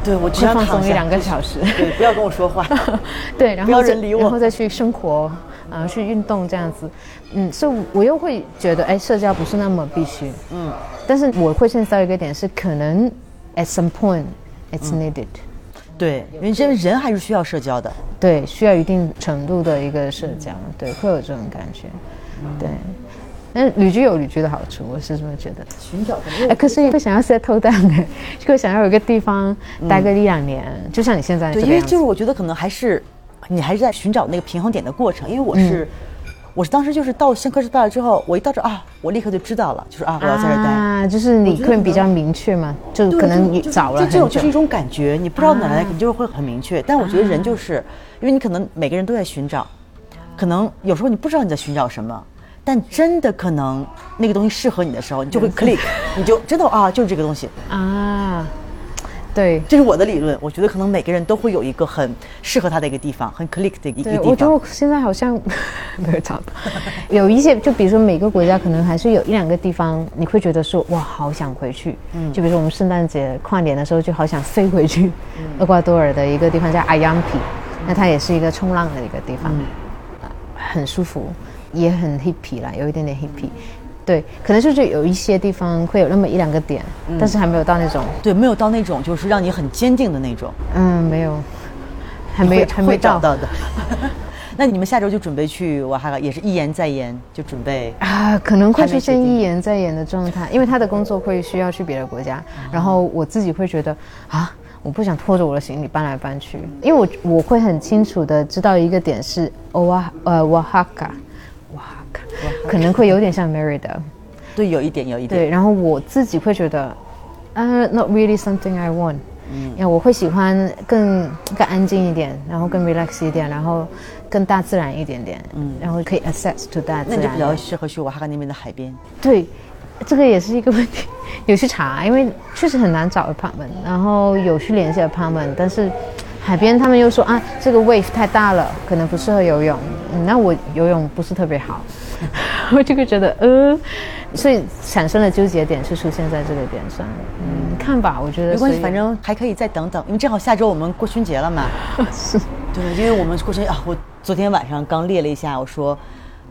对我只就想躺下。放松一两个小时，[LAUGHS] 对，不要跟我说话。[LAUGHS] 对，然不要后人理我。然后再去生活，啊、去运动这样子，嗯，所以我又会觉得，哎，社交不是那么必须，嗯，但是我会现在到一个点是，可能 at some point it's 嗯。needed，、对，因为人人还是需要社交的。对，需要一定程度的一个社交，对，会有这种感觉，对。但是旅居有旅居的好处，我是这么觉得。寻找哎，可是你会想要 settle down 哎，就会想要有一个地方待个一两年，就像你现在对，因为。就是我觉得可能还是你还是在寻找那个平衡点的过程。因为我是、我是当时就是到圣克斯巴尔之后，我一到这啊，我立刻就知道了，就是啊，我要在这儿待。啊，就是你会比较明确嘛，就可能就就你找了这这种就是一。种感觉，你不知道哪来，啊你就会很明确。但我觉得人就是，因为你可能每个人都在寻找，可能有时候你不知道你在寻找什么，但真的可能那个东西适合你的时候，你就会 click，[LAUGHS] 你就真的啊，就是这个东西。啊，对。这是我的理论，我觉得可能每个人都会有一个很适合他的一个地方，很 click 的一个对，地方。我觉得我现在好像 [LAUGHS] 没有找到，[LAUGHS] 有一些就比如说每个国家可能还是有一两个地方，你会觉得说哇，好想回去。嗯，就比如说我们圣诞节跨年的时候，就好想飞回去厄瓜多尔的一个地方叫阿扬皮，那它也是一个冲浪的一个地方，很舒服，也很 hippy 啦，有一点点 hippy。对，可能就是有一些地方会有那么一两个点，但是还没有到那种，对，没有到那种就是让你很坚定的那种，嗯，没有，还没会还没找到。的。[LAUGHS] 那你们下周就准备去瓦哈卡，也是一言再言，就准备啊，可能会出现一言再言的状态，因为他的工作会需要去别的国家，然后我自己会觉得啊，我不想拖着我的行李搬来搬去，因为我我会很清楚的知道一个点是 Oa 呃 Oaxaca Oaxaca 可能会有点像 Merida，对，有一点，有一点。对，然后我自己会觉得，呃、n o t really something I want。嗯，我会喜欢更更安静一点，然后更 relax 一点，然后更大自然一点点，嗯，然后可以 access to 大自然。那你就比较适合去瓦哈卡那边的海边。对，这个也是一个问题，有去查，因为确实很难找 apartment，然后有去联系 apartment，但是海边他们又说啊，这个 wave 太大了，可能不适合游泳。嗯，那我游泳不是特别好，[LAUGHS] 我就会觉得呃，所以产生了纠结点是出现在这个点上。嗯，看吧，我觉得没关系，反正还可以再等等，因为正好下周我们过春节了嘛。[LAUGHS] 是对，因为我们过春节啊，我昨天晚上刚列了一下，我说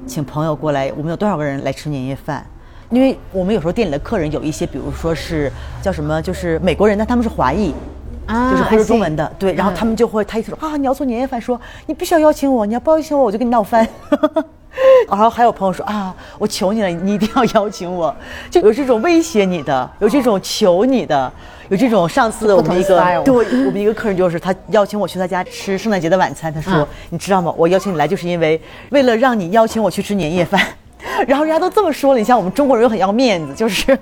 请朋友过来，我们有多少个人来吃年夜饭？因为我们有时候店里的客人有一些，比如说是叫什么，就是美国人，但他们是华裔，啊就是会说中文的，对，然后嗯他们就会，他一说啊，你要做年夜饭，说你必须要邀请我，你要不邀请我，我就跟你闹翻。[LAUGHS] 然后还有朋友说啊，我求你了，你一定要邀请我，[LAUGHS] 就有这种威胁你的，有这种求你的，有这种上次我们一个对我们一个客人就是他邀请我去他家吃圣诞节的晚餐，他说、嗯你知道吗？我邀请你来就是因为为了让你邀请我去吃年夜饭，[LAUGHS] 然后人家都这么说了，你像我们中国人又很要面子，就是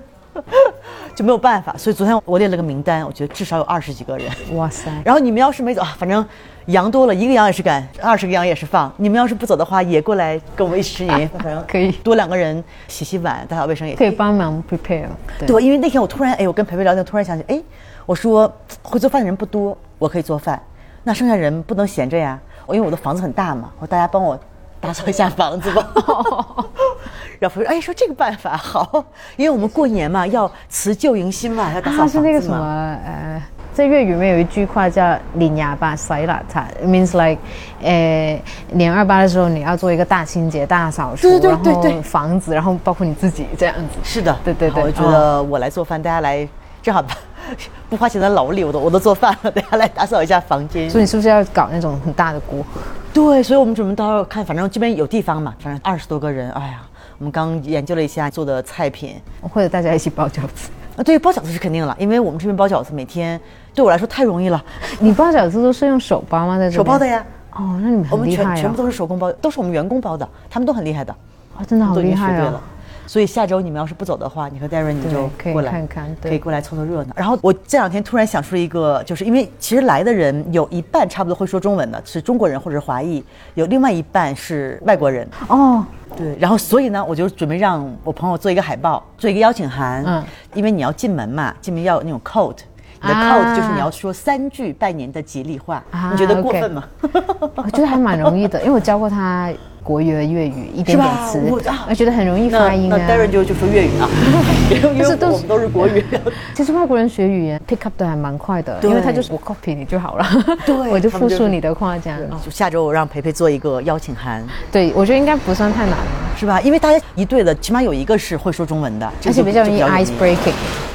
就没有办法，所以昨天我列了个名单，我觉得至少有二十几个人。哇塞，然后你们要是没走，啊反正羊多了，一个羊也是赶，二十个羊也是放。你们要是不走的话，也过来跟我们一起吃年夜饭，[LAUGHS] 可以多两个人洗洗碗、打扫卫生也可以帮忙 prepare。对，因为那天我突然，哎，我跟培培聊天，突然想起，哎，我说会做饭的人不多，我可以做饭，那剩下人不能闲着呀。我因为我的房子很大嘛，我说大家帮我打扫一下 [LAUGHS] 房子吧。[LAUGHS] 然后培培说，哎，说这个办法好，因为我们过年嘛，要辞旧迎新嘛，要打扫啊，房子嘛。是那个什么呃，在粤语里面有一句话叫“年廿八洗邋遢 ”，means like，呃，年二八的时候你要做一个大清洁、大扫除，然后房子，然后包括你自己这样子。是的，对对对我觉得我来做饭，大家来正好 [LAUGHS] 不花钱的劳力，我都我都做饭了，大家来打扫一下房间。所以你是不是要搞那种很大的锅？对，所以我们准备到时候看，反正这边有地方嘛，反正二十多个人，哎呀，我们刚研究了一下做的菜品。或者大家一起包饺子？啊，对，包饺子是肯定了，因为我们这边包饺子每天对我来说太容易了，你包饺子都是用手包吗？在这手包的。呀，哦，那你们我们很厉害哦全全部。都是手工包，都是我们员工包的，他们都很厉害的，哦，真的好厉害哦经学对了。。所以下周你们要是不走的话，你和 Darren 你对就可以过来看看可以过来凑凑热闹。然后我这两天突然想出了一个，就是因为其实来的人有一半差不多会说中文的，是中国人或者是华裔，有另外一半是外国人。哦，对，然后所以呢，我就准备让我朋友做一个海报，做一个邀请函。因为你要进门嘛，进门要有那种 code。你的啊 code 就是你要说三句拜年的吉利话，啊你觉得过分吗？[LAUGHS] 我觉得还蛮容易的，因为我教过他国语的粤语一点点词我啊，觉得很容易那发音啊。那 Darren 就就说粤语啊，[LAUGHS] 因是都是我们都是国语。[LAUGHS] 其实外国人学语言 pick up 的还蛮快的，因为他就是我 copy 你就好了，对 [LAUGHS] 我就复述你的话这样。哦就下周我让培培做一个邀请函，对，我觉得应该不算太难了，是吧？因为大家一队的，起码有一个是会说中文的，而且比较容易 ice breaking。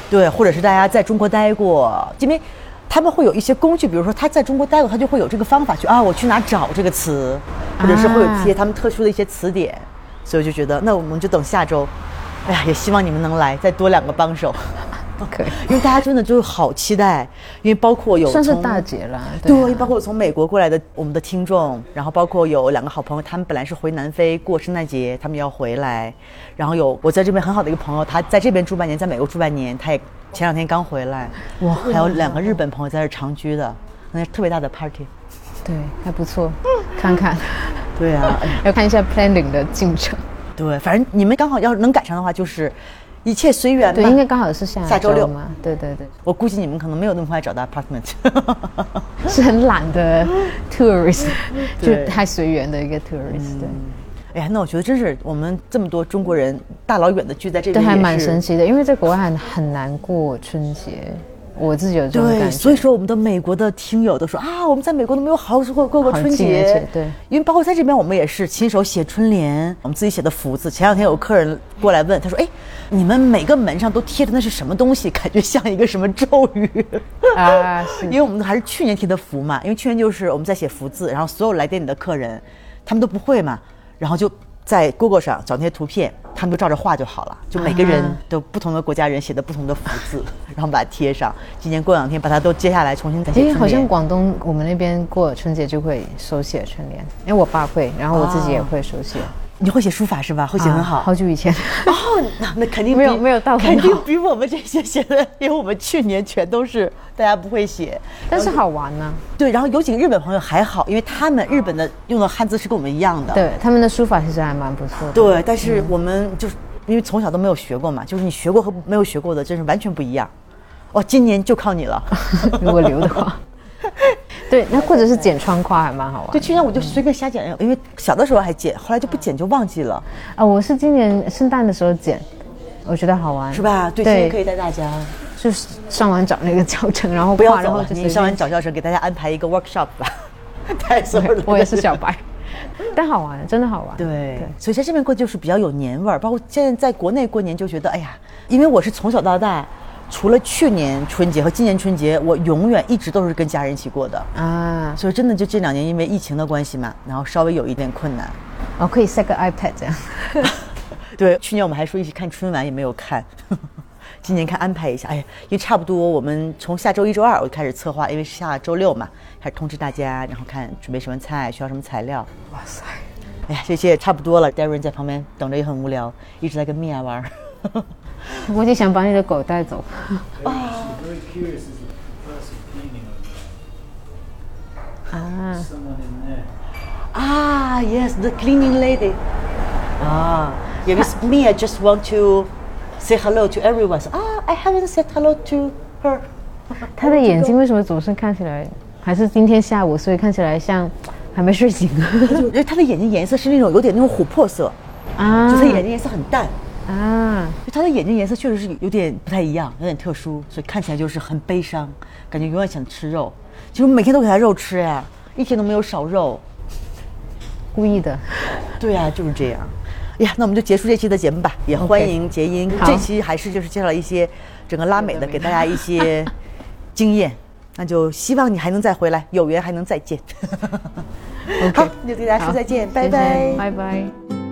对，或者是大家在中国待过，因为他们会有一些工具，比如说他在中国待过，他就会有这个方法去啊，我去哪找这个词，或者是会有一些他们特殊的一些词典，所以我就觉得那我们就等下周，哎呀，也希望你们能来，再多两个帮手，可以，因为大家真的就是好期待，因为包括有算是大节了。对，啊包括从美国过来的我们的听众，然后包括有两个好朋友，他们本来是回南非过圣诞节，他们要回来，然后有我在这边很好的一个朋友，他在这边住半年，在美国住半年，他也前两天刚回来，哇，还有两个日本朋友在这长居的，那是特别大的 party。对，还不错，看看，对啊，哎 [LAUGHS] 要看一下 planning 的进程。对，反正你们刚好要能赶上的话，就是一切随缘吧。对，应该刚好是下下周六嘛。对对对，我估计你们可能没有那么快找到 apartment。[LAUGHS] [LAUGHS] 是很懒的 [LAUGHS] tourist，就太随缘的一个 tourist。对。哎呀，那我觉得真是我们这么多中国人大老远的聚在这对，边，还蛮神。奇的，因为在国外很很难过春节，我自己有这种对，感觉。所以说我们的美国的听友都说啊，我们在美国都没有好好过过过春节。对因为包括在这边，我们也是亲手写春联，我们自己写的福字。前两天有客人过来问，他说：“哎，你们每个门上都贴的那是什么东西？感觉像一个什么咒语。”啊，[LAUGHS] 是因为我们还是去年贴的福嘛，因为去年就是我们在写福字，然后所有来店里的客人，他们都不会嘛，然后就在 Google 上找那些图片，他们都照着画就好了，就每个人啊都不同的国家人写的不同的福字，[LAUGHS] 然后把它贴上。今年过两天把它都揭下来重新再写因为。好像广东我们那边过春节就会手写春联，因为我爸会，然后我自己也会手写，你会写书法是吧？会写很好。啊好久以前。哦，那那肯定没有没有到肯定比我们这些写的，[LAUGHS] 因为我们去年全都是大家不会写，但是好玩呢、对，然后有几个日本朋友还好，因为他们日本的用的汉字是跟我们一样的，对，他们的书法其实还蛮不错的。对，但是我们就是因为从小都没有学过嘛，就是你学过和没有学过的真是完全不一样。哇，今年就靠你了。[LAUGHS] 如果留的话。对，那或者是剪窗框还蛮好玩对，。去年我就随便瞎剪，因为小的时候还剪，后来就不剪就忘记了，啊，我是今年圣诞的时候剪，我觉得好玩，是？吧？对，可以带大家。就是上网找那个教程，然后不要，然走了，后你上完。找教程，给大家安排一个 workshop 吧，带所有的。我也是小白 [LAUGHS] [LAUGHS] 但好玩，真的好玩。对，所以在这边过就是比较有年味儿，包括现在在国内过年就觉得，哎呀，因为我是从小到大，除了去年春节和今年春节，我永远一直都是跟家人一起过的，啊，所以真的就这两年因为疫情的关系嘛，然后稍微有一点困难。哦，可以 set 个 iPad 这样。[LAUGHS] 对，去年我们还说一起看春晚，也没有看。[LAUGHS] 今年看安排一下，哎呀，因为差不多我们从下周一、周二我就开始策划，因为是下周六嘛，开始通知大家，然后看准备什么菜，需要什么材料。哇塞，哎呀，这些也差不多了。Darren 在旁边等着也很无聊，一直在跟米娅玩儿。我就想把你的狗带走。啊. Ah, yes, the cleaning lady. Ah, yeah, because me, I just want to say hello to everyone. So, ah, I haven't said hello to her. 他的眼睛为什么总是看起来，还是今天下午，所以看起来像还没睡醒就因为她的眼睛颜色是那种有点那种琥珀色，啊？就是眼睛颜色很淡，啊，就他的眼睛颜色确实是有点不太一样，有点特殊，所以看起来就是很悲伤，感觉永远想吃肉。其实每天都给他肉吃呀，一天都没有少肉。故意的。对啊，就是这样。呀，那我们就结束这期的节目吧，也欢迎杰英。好这期还是就是介绍了一些整个拉美的，给大家一些经验。那就希望你还能再回来，有缘还能再见。[LAUGHS] 好，那就给大家说再见，拜拜。拜拜。